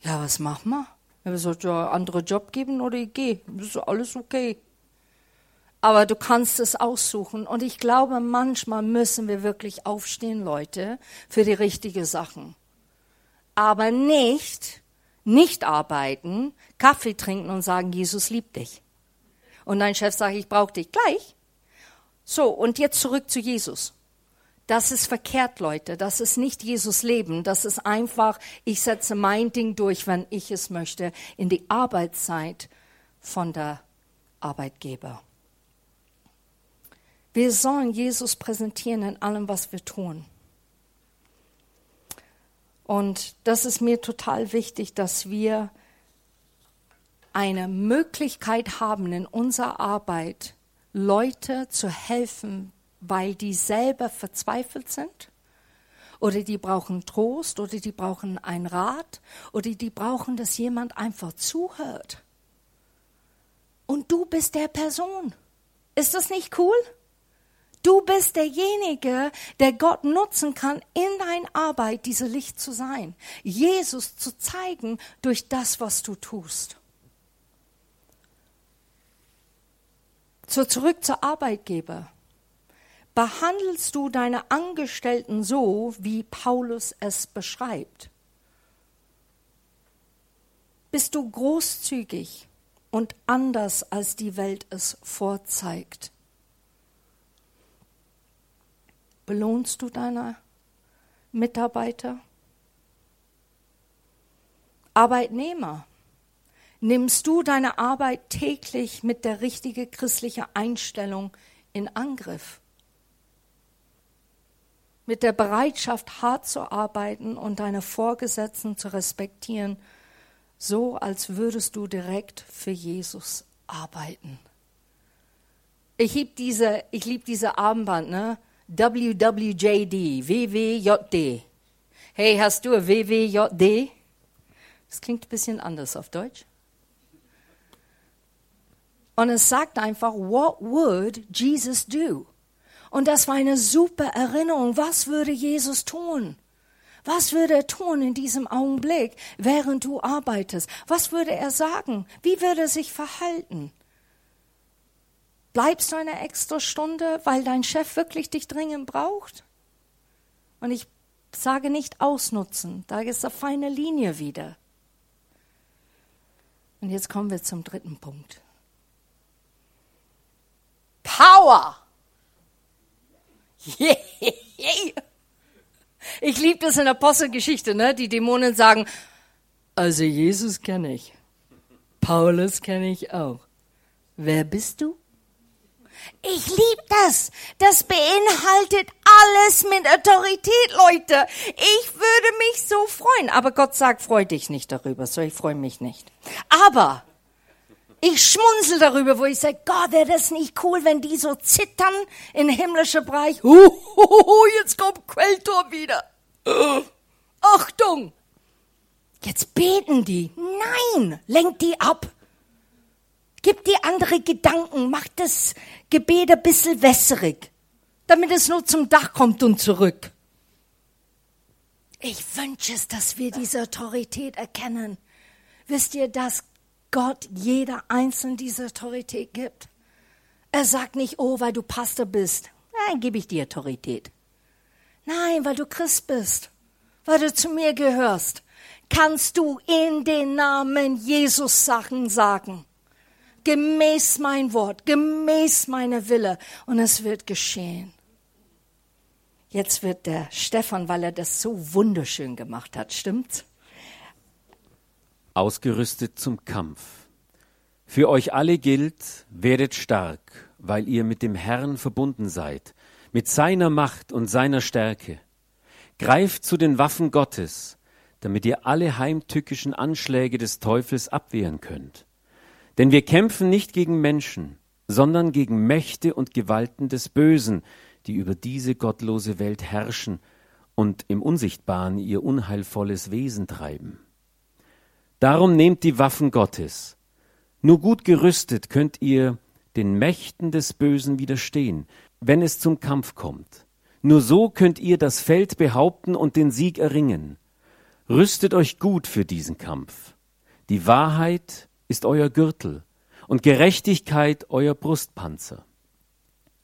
Ja, was machen wir? Ich habe gesagt, ja, andere Job geben oder ich gehe. Ist alles okay. Aber du kannst es aussuchen. Und ich glaube, manchmal müssen wir wirklich aufstehen, Leute, für die richtigen Sachen. Aber nicht, nicht arbeiten, Kaffee trinken und sagen, Jesus liebt dich. Und dein Chef sagt, ich brauche dich gleich. So, und jetzt zurück zu Jesus. Das ist verkehrt, Leute. Das ist nicht Jesus Leben. Das ist einfach, ich setze mein Ding durch, wenn ich es möchte, in die Arbeitszeit von der Arbeitgeber. Wir sollen Jesus präsentieren in allem, was wir tun. Und das ist mir total wichtig, dass wir eine Möglichkeit haben, in unserer Arbeit Leute zu helfen, weil die selber verzweifelt sind oder die brauchen Trost oder die brauchen einen Rat oder die brauchen, dass jemand einfach zuhört. Und du bist der Person. Ist das nicht cool? Du bist derjenige, der Gott nutzen kann, in deiner Arbeit diese Licht zu sein, Jesus zu zeigen durch das, was du tust. So zurück zur Arbeitgeber. Behandelst du deine Angestellten so, wie Paulus es beschreibt? Bist du großzügig und anders, als die Welt es vorzeigt? Belohnst du deine Mitarbeiter? Arbeitnehmer, nimmst du deine Arbeit täglich mit der richtigen christlichen Einstellung in Angriff? Mit der Bereitschaft, hart zu arbeiten und deine Vorgesetzten zu respektieren, so als würdest du direkt für Jesus arbeiten. Ich liebe diese, ich lieb diese Armband, ne? WWJD, WWJD. Hey, hast du WWJD? Das klingt ein bisschen anders auf Deutsch. Und es sagt einfach, what would Jesus do? Und das war eine super Erinnerung. Was würde Jesus tun? Was würde er tun in diesem Augenblick, während du arbeitest? Was würde er sagen? Wie würde er sich verhalten? Bleibst du eine extra Stunde, weil dein Chef wirklich dich dringend braucht? Und ich sage nicht ausnutzen, da ist eine feine Linie wieder. Und jetzt kommen wir zum dritten Punkt. Power! Yeah. Ich liebe das in der Apostelgeschichte, ne? Die Dämonen sagen, also Jesus kenne ich, Paulus kenne ich auch. Wer bist du? Ich liebe das. Das beinhaltet alles mit Autorität, Leute. Ich würde mich so freuen. Aber Gott sagt, freu dich nicht darüber. So, ich freue mich nicht. Aber ich schmunzel darüber, wo ich sage, Gott, wäre das nicht cool, wenn die so zittern in himmlischer Bereich. Uh, jetzt kommt Quelltor wieder. Uh, Achtung! Jetzt beten die. Nein, lenkt die ab. Gib dir andere Gedanken, mach das Gebet ein bisschen wässrig, damit es nur zum Dach kommt und zurück. Ich wünsche es, dass wir diese Autorität erkennen. Wisst ihr, dass Gott jeder einzelne diese Autorität gibt? Er sagt nicht, oh, weil du Pastor bist, nein, gebe ich dir Autorität. Nein, weil du Christ bist, weil du zu mir gehörst, kannst du in den Namen Jesus Sachen sagen gemäß mein Wort, gemäß meine Wille und es wird geschehen. Jetzt wird der Stefan, weil er das so wunderschön gemacht hat, stimmt's? Ausgerüstet zum Kampf. Für euch alle gilt, werdet stark, weil ihr mit dem Herrn verbunden seid, mit seiner Macht und seiner Stärke. Greift zu den Waffen Gottes, damit ihr alle heimtückischen Anschläge des Teufels abwehren könnt. Denn wir kämpfen nicht gegen Menschen, sondern gegen Mächte und Gewalten des Bösen, die über diese gottlose Welt herrschen und im Unsichtbaren ihr unheilvolles Wesen treiben. Darum nehmt die Waffen Gottes. Nur gut gerüstet könnt ihr den Mächten des Bösen widerstehen, wenn es zum Kampf kommt. Nur so könnt ihr das Feld behaupten und den Sieg erringen. Rüstet euch gut für diesen Kampf. Die Wahrheit ist euer Gürtel und Gerechtigkeit euer Brustpanzer.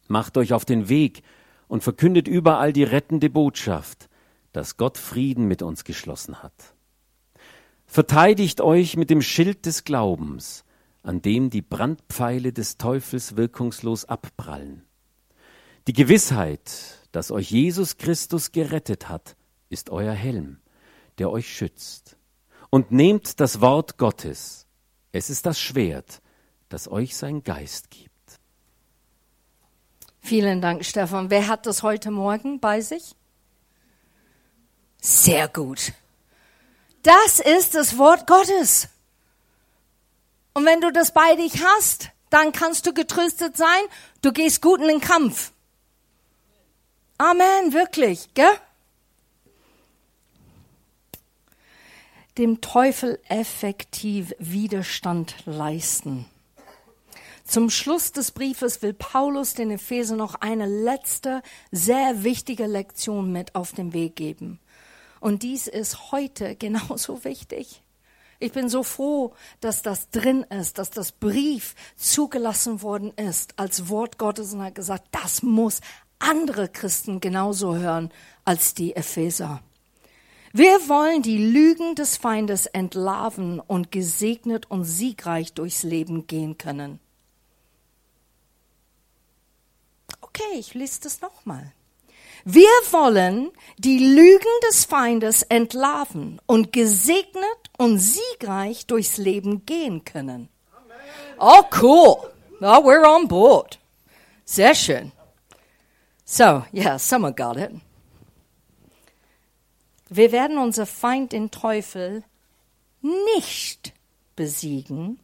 Macht euch auf den Weg und verkündet überall die rettende Botschaft, dass Gott Frieden mit uns geschlossen hat. Verteidigt euch mit dem Schild des Glaubens, an dem die Brandpfeile des Teufels wirkungslos abprallen. Die Gewissheit, dass euch Jesus Christus gerettet hat, ist euer Helm, der euch schützt. Und nehmt das Wort Gottes, es ist das Schwert, das euch sein Geist gibt. Vielen Dank, Stefan. Wer hat das heute Morgen bei sich? Sehr gut. Das ist das Wort Gottes. Und wenn du das bei dich hast, dann kannst du getröstet sein, du gehst gut in den Kampf. Amen, wirklich, gell? Dem Teufel effektiv Widerstand leisten. Zum Schluss des Briefes will Paulus den Epheser noch eine letzte, sehr wichtige Lektion mit auf den Weg geben. Und dies ist heute genauso wichtig. Ich bin so froh, dass das drin ist, dass das Brief zugelassen worden ist als Wort Gottes und hat gesagt, das muss andere Christen genauso hören als die Epheser. Wir wollen die Lügen des Feindes entlarven und gesegnet und siegreich durchs Leben gehen können. Okay, ich lese das nochmal. Wir wollen die Lügen des Feindes entlarven und gesegnet und siegreich durchs Leben gehen können. Oh, cool. Well, we're on board. Sehr schön. So, yeah, someone got it. Wir werden unser Feind, den Teufel, nicht besiegen,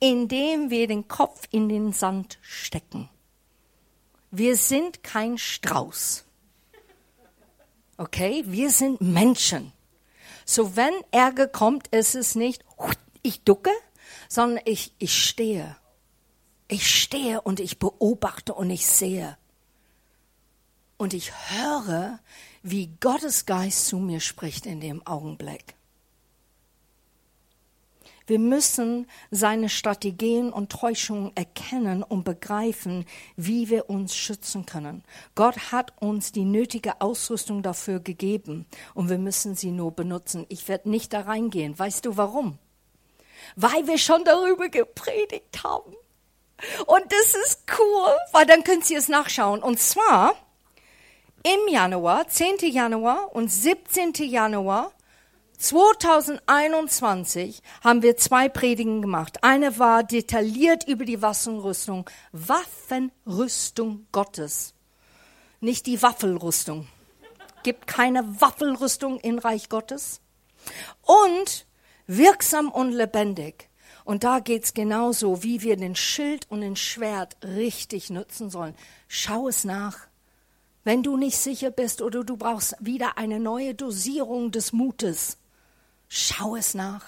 indem wir den Kopf in den Sand stecken. Wir sind kein Strauß. Okay, wir sind Menschen. So wenn Ärger kommt, ist es nicht, ich ducke, sondern ich, ich stehe. Ich stehe und ich beobachte und ich sehe. Und ich höre, wie Gottes Geist zu mir spricht in dem Augenblick. Wir müssen seine Strategien und Täuschungen erkennen und begreifen, wie wir uns schützen können. Gott hat uns die nötige Ausrüstung dafür gegeben und wir müssen sie nur benutzen. Ich werde nicht da reingehen. Weißt du warum? Weil wir schon darüber gepredigt haben. Und das ist cool, weil dann können Sie es nachschauen. Und zwar im Januar, 10. Januar und 17. Januar 2021 haben wir zwei Predigen gemacht. Eine war detailliert über die Waffenrüstung, Waffenrüstung Gottes, nicht die Waffelrüstung. Gibt keine Waffelrüstung im Reich Gottes. Und wirksam und lebendig. Und da geht's genauso, wie wir den Schild und den Schwert richtig nutzen sollen. Schau es nach. Wenn du nicht sicher bist oder du brauchst wieder eine neue Dosierung des Mutes, Schau es nach.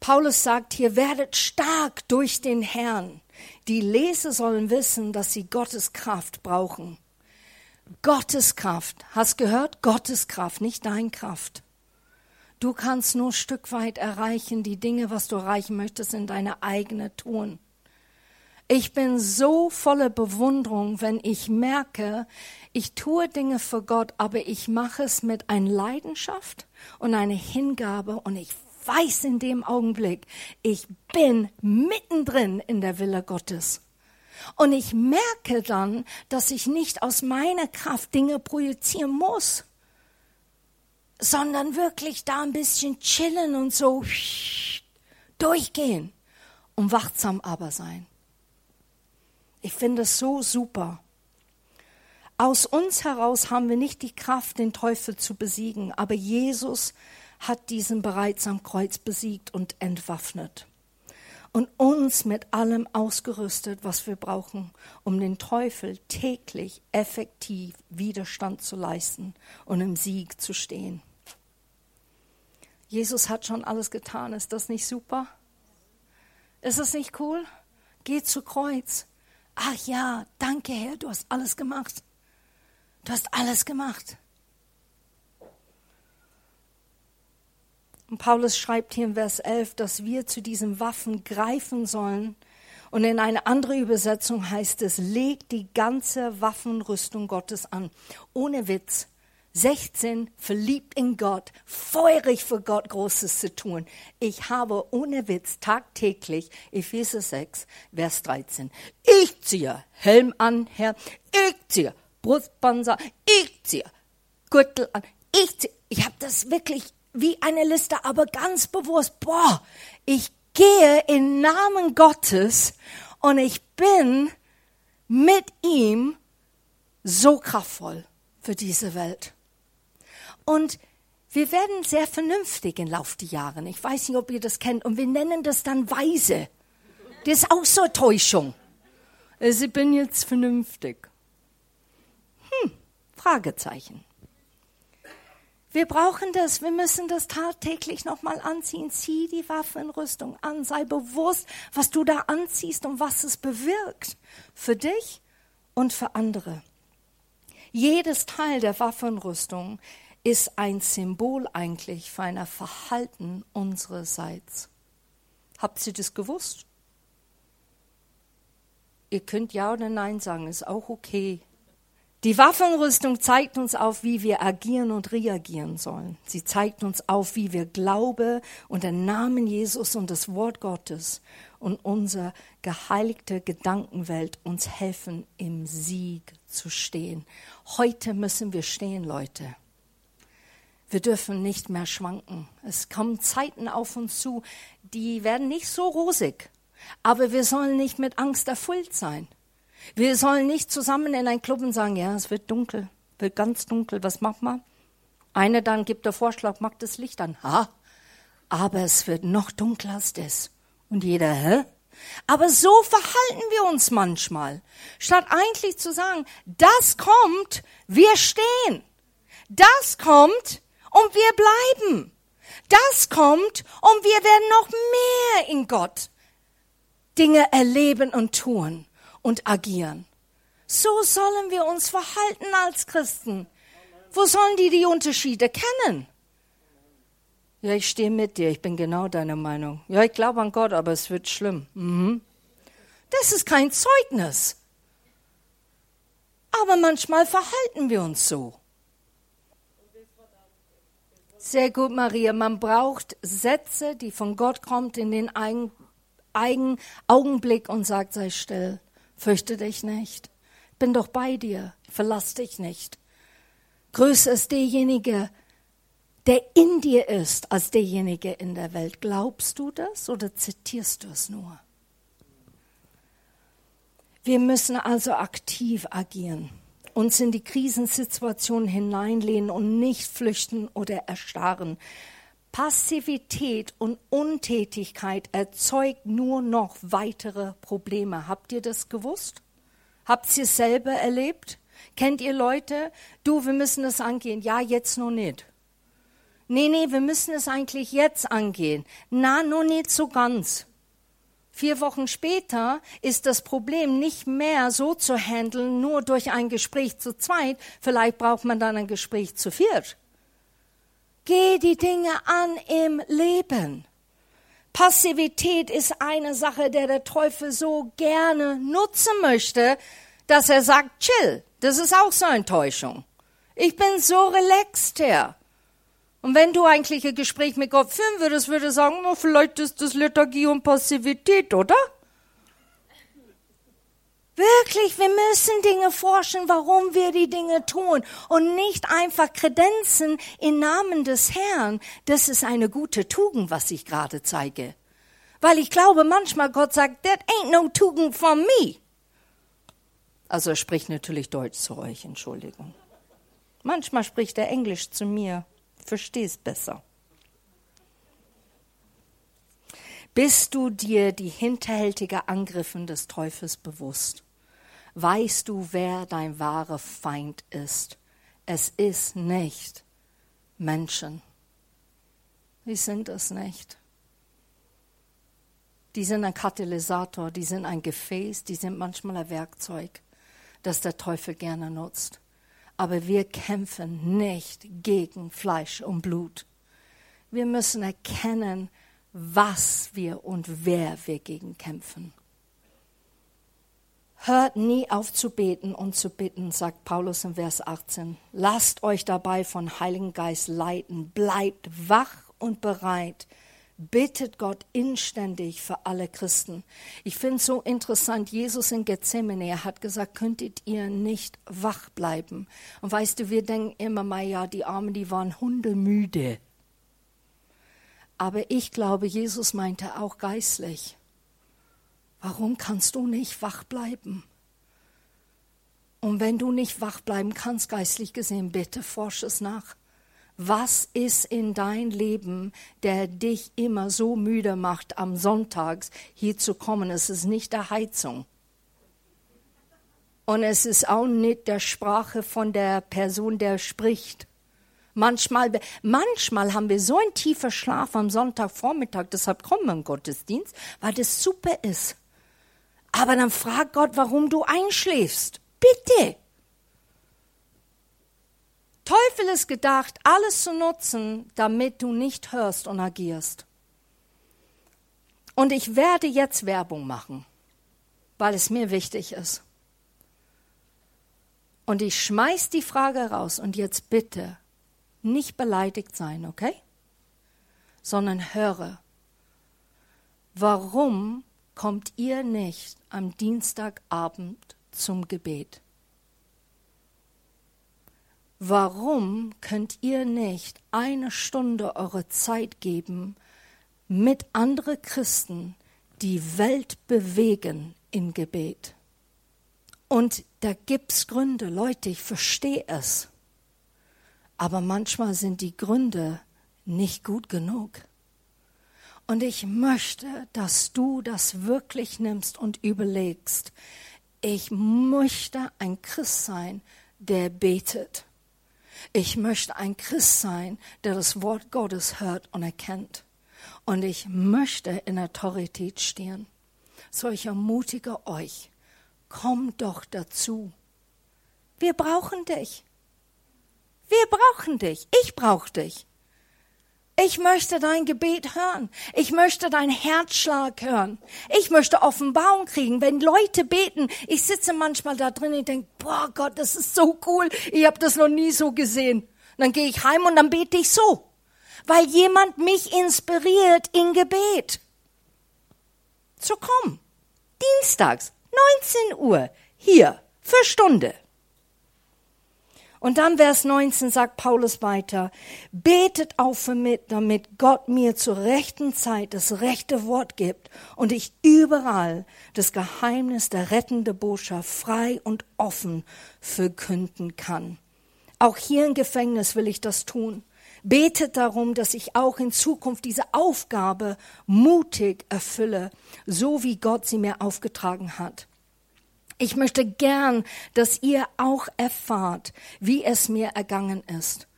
Paulus sagt hier, werdet stark durch den Herrn. Die Leser sollen wissen, dass sie Gottes Kraft brauchen. Gottes Kraft. Hast gehört? Gottes Kraft, nicht dein Kraft. Du kannst nur ein Stück weit erreichen, die Dinge, was du erreichen möchtest, in deine eigene tun. Ich bin so voller Bewunderung, wenn ich merke, ich tue Dinge für Gott, aber ich mache es mit einer Leidenschaft und einer Hingabe und ich weiß in dem Augenblick, ich bin mittendrin in der Wille Gottes. Und ich merke dann, dass ich nicht aus meiner Kraft Dinge projizieren muss, sondern wirklich da ein bisschen chillen und so durchgehen und wachsam aber sein. Ich finde es so super. Aus uns heraus haben wir nicht die Kraft, den Teufel zu besiegen, aber Jesus hat diesen bereits am Kreuz besiegt und entwaffnet und uns mit allem ausgerüstet, was wir brauchen, um den Teufel täglich effektiv Widerstand zu leisten und im Sieg zu stehen. Jesus hat schon alles getan. Ist das nicht super? Ist das nicht cool? Geh zu Kreuz. Ach ja, danke Herr, du hast alles gemacht. Du hast alles gemacht. Und Paulus schreibt hier in Vers 11, dass wir zu diesen Waffen greifen sollen. Und in einer anderen Übersetzung heißt es, legt die ganze Waffenrüstung Gottes an. Ohne Witz. 16, verliebt in Gott, feurig für Gott Großes zu tun. Ich habe ohne Witz tagtäglich, Epheser 6, Vers 13, ich ziehe Helm an, Herr, ich ziehe Brustpanzer, ich ziehe Gürtel an, ich ziehe, ich habe das wirklich wie eine Liste, aber ganz bewusst, boah, ich gehe im Namen Gottes und ich bin mit ihm so kraftvoll für diese Welt. Und wir werden sehr vernünftig im Lauf der Jahre. Ich weiß nicht, ob ihr das kennt. Und wir nennen das dann weise. Das ist auch so eine Täuschung. Also ich bin jetzt vernünftig. Hm, Fragezeichen. Wir brauchen das. Wir müssen das tagtäglich nochmal anziehen. Zieh die Waffenrüstung an. Sei bewusst, was du da anziehst und was es bewirkt. Für dich und für andere. Jedes Teil der Waffenrüstung ist ein Symbol eigentlich für ein Verhalten unsererseits. Habt ihr das gewusst? Ihr könnt ja oder nein sagen, ist auch okay. Die Waffenrüstung zeigt uns auf, wie wir agieren und reagieren sollen. Sie zeigt uns auf, wie wir Glaube und den Namen Jesus und das Wort Gottes und unsere geheiligte Gedankenwelt uns helfen, im Sieg zu stehen. Heute müssen wir stehen, Leute. Wir dürfen nicht mehr schwanken. Es kommen Zeiten auf uns zu, die werden nicht so rosig. Aber wir sollen nicht mit Angst erfüllt sein. Wir sollen nicht zusammen in einen Club und sagen, ja, es wird dunkel, wird ganz dunkel, was macht man? Einer dann gibt der Vorschlag, macht das Licht an. Ha, aber es wird noch dunkler als das. Und jeder, hä? Aber so verhalten wir uns manchmal. Statt eigentlich zu sagen, das kommt, wir stehen. Das kommt und wir bleiben. Das kommt und wir werden noch mehr in Gott Dinge erleben und tun und agieren. So sollen wir uns verhalten als Christen. Wo sollen die die Unterschiede kennen? Ja, ich stehe mit dir, ich bin genau deiner Meinung. Ja, ich glaube an Gott, aber es wird schlimm. Mhm. Das ist kein Zeugnis. Aber manchmal verhalten wir uns so. Sehr gut, Maria. Man braucht Sätze, die von Gott kommen in den eigenen Augenblick und sagt, sei still, fürchte dich nicht. Bin doch bei dir, verlass dich nicht. Größer ist derjenige, der in dir ist, als derjenige in der Welt. Glaubst du das oder zitierst du es nur? Wir müssen also aktiv agieren, uns in die Krisensituation hineinlehnen und nicht flüchten oder erstarren. Passivität und Untätigkeit erzeugt nur noch weitere Probleme. Habt ihr das gewusst? Habt ihr es selber erlebt? Kennt ihr Leute? Du, wir müssen das angehen. Ja, jetzt noch nicht. Nee, nee, wir müssen es eigentlich jetzt angehen. Na, noch nicht so ganz. Vier Wochen später ist das Problem nicht mehr so zu handeln, nur durch ein Gespräch zu zweit. Vielleicht braucht man dann ein Gespräch zu viert. Geh die Dinge an im Leben. Passivität ist eine Sache, der der Teufel so gerne nutzen möchte, dass er sagt, chill. Das ist auch so eine Täuschung. Ich bin so relaxed, Herr. Und wenn du eigentlich ein Gespräch mit Gott führen würdest, würde sagen, oh, vielleicht ist das Lethargie und Passivität, oder? Wirklich, wir müssen Dinge forschen, warum wir die Dinge tun und nicht einfach kredenzen im Namen des Herrn. Das ist eine gute Tugend, was ich gerade zeige. Weil ich glaube, manchmal Gott sagt, that ain't no Tugend from me. Also er spricht natürlich Deutsch zu euch, Entschuldigung. Manchmal spricht er Englisch zu mir verstehst besser. Bist du dir die hinterhältigen Angriffen des Teufels bewusst? Weißt du, wer dein wahrer Feind ist? Es ist nicht Menschen. Die sind es nicht. Die sind ein Katalysator, die sind ein Gefäß, die sind manchmal ein Werkzeug, das der Teufel gerne nutzt aber wir kämpfen nicht gegen Fleisch und Blut. Wir müssen erkennen, was wir und wer wir gegen kämpfen. Hört nie auf zu beten und zu bitten, sagt Paulus in Vers 18. Lasst euch dabei von Heiligen Geist leiten, bleibt wach und bereit, bittet Gott inständig für alle Christen. Ich finde es so interessant, Jesus in Gethsemane, hat gesagt, könntet ihr nicht wach bleiben? Und weißt du, wir denken immer mal, ja, die Armen, die waren hundemüde. Aber ich glaube, Jesus meinte auch geistlich. Warum kannst du nicht wach bleiben? Und wenn du nicht wach bleiben kannst, geistlich gesehen, bitte forsch es nach. Was ist in dein Leben, der dich immer so müde macht, am Sonntags hier zu kommen? Es ist nicht der Heizung. Und es ist auch nicht der Sprache von der Person, der spricht. Manchmal, manchmal haben wir so einen tiefen Schlaf am Sonntagvormittag, deshalb kommen wir im Gottesdienst, weil das super ist. Aber dann frag Gott, warum du einschläfst. Bitte. Teufel ist gedacht, alles zu nutzen, damit du nicht hörst und agierst. Und ich werde jetzt Werbung machen, weil es mir wichtig ist. Und ich schmeiß die Frage raus und jetzt bitte nicht beleidigt sein, okay? Sondern höre. Warum kommt ihr nicht am Dienstagabend zum Gebet? Warum könnt ihr nicht eine Stunde eure Zeit geben mit anderen Christen, die Welt bewegen im Gebet? Und da gibt's Gründe, Leute, ich verstehe es. Aber manchmal sind die Gründe nicht gut genug. Und ich möchte, dass du das wirklich nimmst und überlegst. Ich möchte ein Christ sein, der betet. Ich möchte ein Christ sein, der das Wort Gottes hört und erkennt. Und ich möchte in Autorität stehen. So ich ermutige euch, komm doch dazu. Wir brauchen dich. Wir brauchen dich. Ich brauche dich. Ich möchte dein Gebet hören. Ich möchte deinen Herzschlag hören. Ich möchte Offenbarung kriegen. Wenn Leute beten, ich sitze manchmal da drin und denke, boah Gott, das ist so cool. Ich habe das noch nie so gesehen. Dann gehe ich heim und dann bete ich so, weil jemand mich inspiriert in Gebet. So komm, dienstags, 19 Uhr, hier, für Stunde. Und dann Vers 19 sagt Paulus weiter, betet auch für mich, damit Gott mir zur rechten Zeit das rechte Wort gibt und ich überall das Geheimnis der rettenden Botschaft frei und offen verkünden kann. Auch hier im Gefängnis will ich das tun. Betet darum, dass ich auch in Zukunft diese Aufgabe mutig erfülle, so wie Gott sie mir aufgetragen hat. Ich möchte gern, dass ihr auch erfahrt, wie es mir ergangen ist.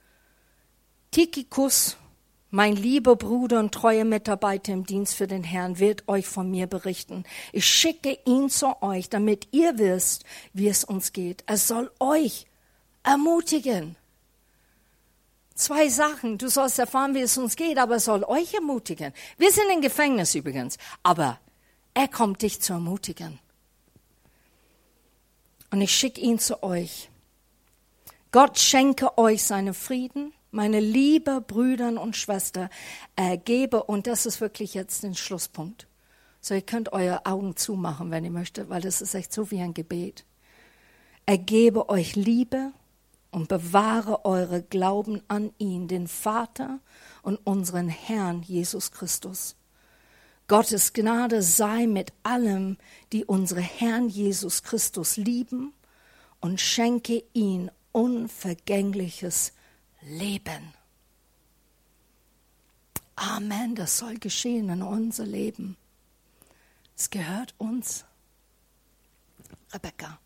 Tychicus, mein lieber Bruder und treuer Mitarbeiter im Dienst für den Herrn, wird euch von mir berichten. Ich schicke ihn zu euch, damit ihr wisst, wie es uns geht. Er soll euch ermutigen. Zwei Sachen. Du sollst erfahren, wie es uns geht, aber er soll euch ermutigen. Wir sind im Gefängnis übrigens, aber er kommt dich zu ermutigen und ich schicke ihn zu euch. Gott schenke euch seinen Frieden, meine liebe Brüder und Schwestern, ergebe, und das ist wirklich jetzt den Schlusspunkt. So, ihr könnt eure Augen zumachen, wenn ihr möchtet, weil das ist echt so wie ein Gebet. Ergebe euch Liebe und bewahre eure Glauben an ihn, den Vater und unseren Herrn Jesus Christus. Gottes Gnade sei mit allem, die unsere Herrn Jesus Christus lieben und schenke ihn unvergängliches Leben. Amen, das soll geschehen in unser Leben. Es gehört uns. Rebecca.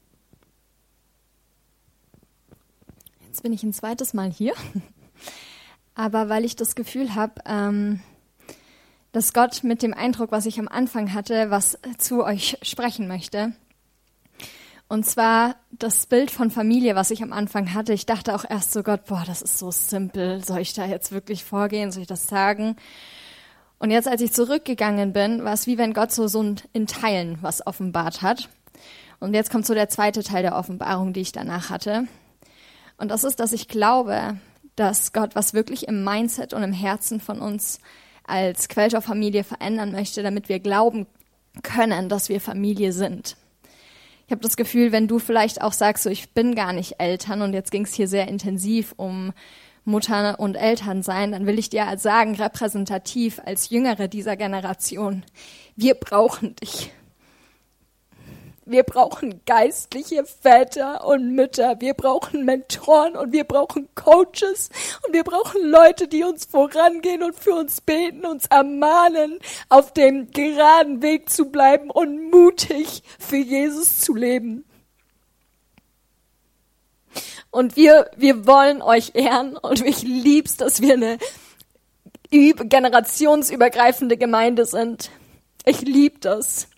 Jetzt bin ich ein zweites Mal hier, aber weil ich das Gefühl habe, ähm, dass Gott mit dem Eindruck, was ich am Anfang hatte, was zu euch sprechen möchte. Und zwar das Bild von Familie, was ich am Anfang hatte. Ich dachte auch erst so, Gott, boah, das ist so simpel. Soll ich da jetzt wirklich vorgehen? Soll ich das sagen? Und jetzt, als ich zurückgegangen bin, war es wie wenn Gott so, so in Teilen was offenbart hat. Und jetzt kommt so der zweite Teil der Offenbarung, die ich danach hatte. Und das ist, dass ich glaube, dass Gott was wirklich im Mindset und im Herzen von uns als Quellstoff-Familie verändern möchte, damit wir glauben können, dass wir Familie sind. Ich habe das Gefühl, wenn du vielleicht auch sagst, so ich bin gar nicht Eltern und jetzt ging es hier sehr intensiv um Mutter und Eltern sein, dann will ich dir sagen, repräsentativ als Jüngere dieser Generation, wir brauchen dich. Wir brauchen geistliche Väter und Mütter. Wir brauchen Mentoren und wir brauchen Coaches und wir brauchen Leute, die uns vorangehen und für uns beten, uns ermahnen, auf dem geraden Weg zu bleiben und mutig für Jesus zu leben. Und wir, wir wollen euch ehren und ich lieb's, dass wir eine generationsübergreifende Gemeinde sind. Ich lieb das.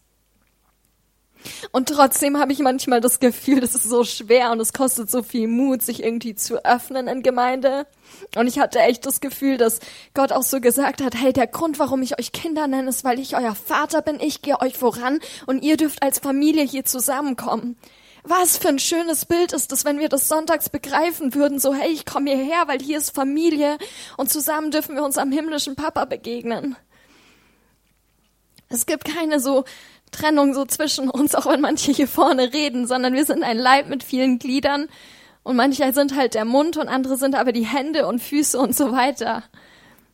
Und trotzdem habe ich manchmal das Gefühl, das ist so schwer und es kostet so viel Mut, sich irgendwie zu öffnen in Gemeinde. Und ich hatte echt das Gefühl, dass Gott auch so gesagt hat, hey, der Grund, warum ich euch Kinder nenne, ist, weil ich euer Vater bin, ich gehe euch voran und ihr dürft als Familie hier zusammenkommen. Was für ein schönes Bild ist es, wenn wir das sonntags begreifen würden, so hey, ich komme hierher, weil hier ist Familie und zusammen dürfen wir uns am himmlischen Papa begegnen. Es gibt keine so Trennung so zwischen uns, auch wenn manche hier vorne reden, sondern wir sind ein Leib mit vielen Gliedern und manche sind halt der Mund und andere sind aber die Hände und Füße und so weiter.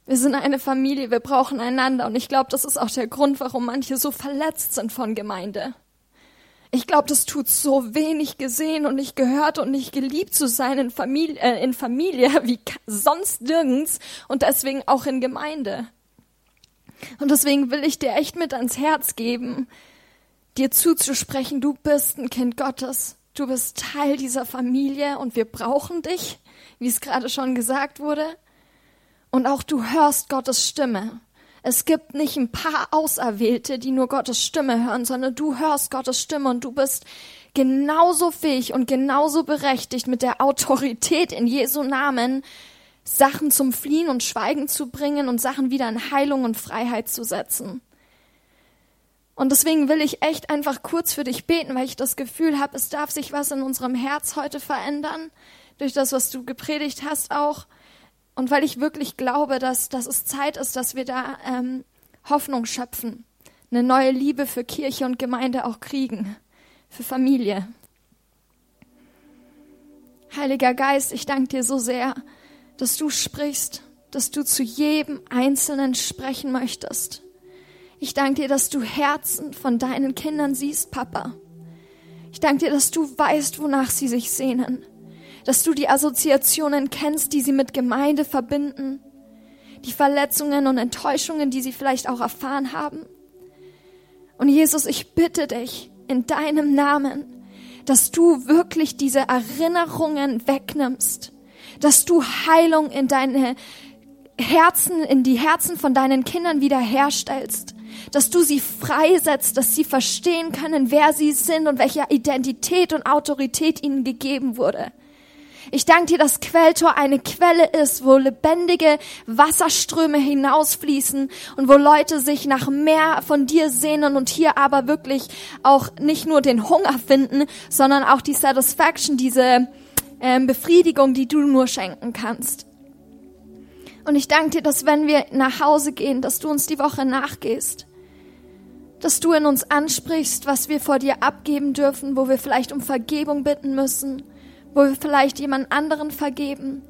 Wir sind eine Familie, wir brauchen einander und ich glaube, das ist auch der Grund, warum manche so verletzt sind von Gemeinde. Ich glaube, das tut so wenig gesehen und nicht gehört und nicht geliebt zu sein in Familie, äh, in Familie wie sonst nirgends und deswegen auch in Gemeinde. Und deswegen will ich dir echt mit ans Herz geben, dir zuzusprechen, du bist ein Kind Gottes. Du bist Teil dieser Familie und wir brauchen dich, wie es gerade schon gesagt wurde. Und auch du hörst Gottes Stimme. Es gibt nicht ein paar Auserwählte, die nur Gottes Stimme hören, sondern du hörst Gottes Stimme und du bist genauso fähig und genauso berechtigt mit der Autorität in Jesu Namen, Sachen zum Fliehen und Schweigen zu bringen und Sachen wieder in Heilung und Freiheit zu setzen. Und deswegen will ich echt einfach kurz für dich beten, weil ich das Gefühl habe, es darf sich was in unserem Herz heute verändern, durch das, was du gepredigt hast auch. Und weil ich wirklich glaube, dass, dass es Zeit ist, dass wir da ähm, Hoffnung schöpfen, eine neue Liebe für Kirche und Gemeinde auch kriegen, für Familie. Heiliger Geist, ich danke dir so sehr, dass du sprichst, dass du zu jedem Einzelnen sprechen möchtest. Ich danke dir, dass du Herzen von deinen Kindern siehst, Papa. Ich danke dir, dass du weißt, wonach sie sich sehnen. Dass du die Assoziationen kennst, die sie mit Gemeinde verbinden. Die Verletzungen und Enttäuschungen, die sie vielleicht auch erfahren haben. Und Jesus, ich bitte dich in deinem Namen, dass du wirklich diese Erinnerungen wegnimmst dass du Heilung in deine Herzen, in die Herzen von deinen Kindern wiederherstellst, dass du sie freisetzt, dass sie verstehen können, wer sie sind und welche Identität und Autorität ihnen gegeben wurde. Ich danke dir, dass Quelltor eine Quelle ist, wo lebendige Wasserströme hinausfließen und wo Leute sich nach mehr von dir sehnen und hier aber wirklich auch nicht nur den Hunger finden, sondern auch die Satisfaction, diese, ähm, Befriedigung, die du nur schenken kannst. Und ich danke dir, dass wenn wir nach Hause gehen, dass du uns die Woche nachgehst, dass du in uns ansprichst, was wir vor dir abgeben dürfen, wo wir vielleicht um Vergebung bitten müssen, wo wir vielleicht jemand anderen vergeben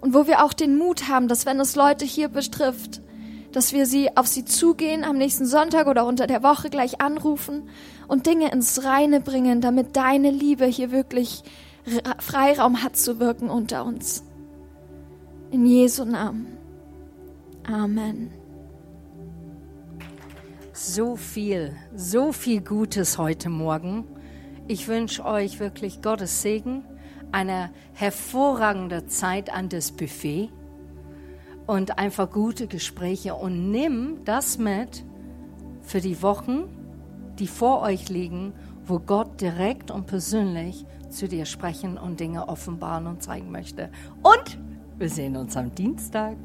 und wo wir auch den Mut haben, dass wenn es Leute hier betrifft, dass wir sie auf sie zugehen am nächsten Sonntag oder unter der Woche gleich anrufen und Dinge ins Reine bringen, damit deine Liebe hier wirklich Freiraum hat zu wirken unter uns. In Jesu Namen. Amen. So viel, so viel Gutes heute Morgen. Ich wünsche euch wirklich Gottes Segen, eine hervorragende Zeit an das Buffet und einfach gute Gespräche und nimm das mit für die Wochen, die vor euch liegen, wo Gott direkt und persönlich zu dir sprechen und Dinge offenbaren und zeigen möchte. Und wir sehen uns am Dienstag.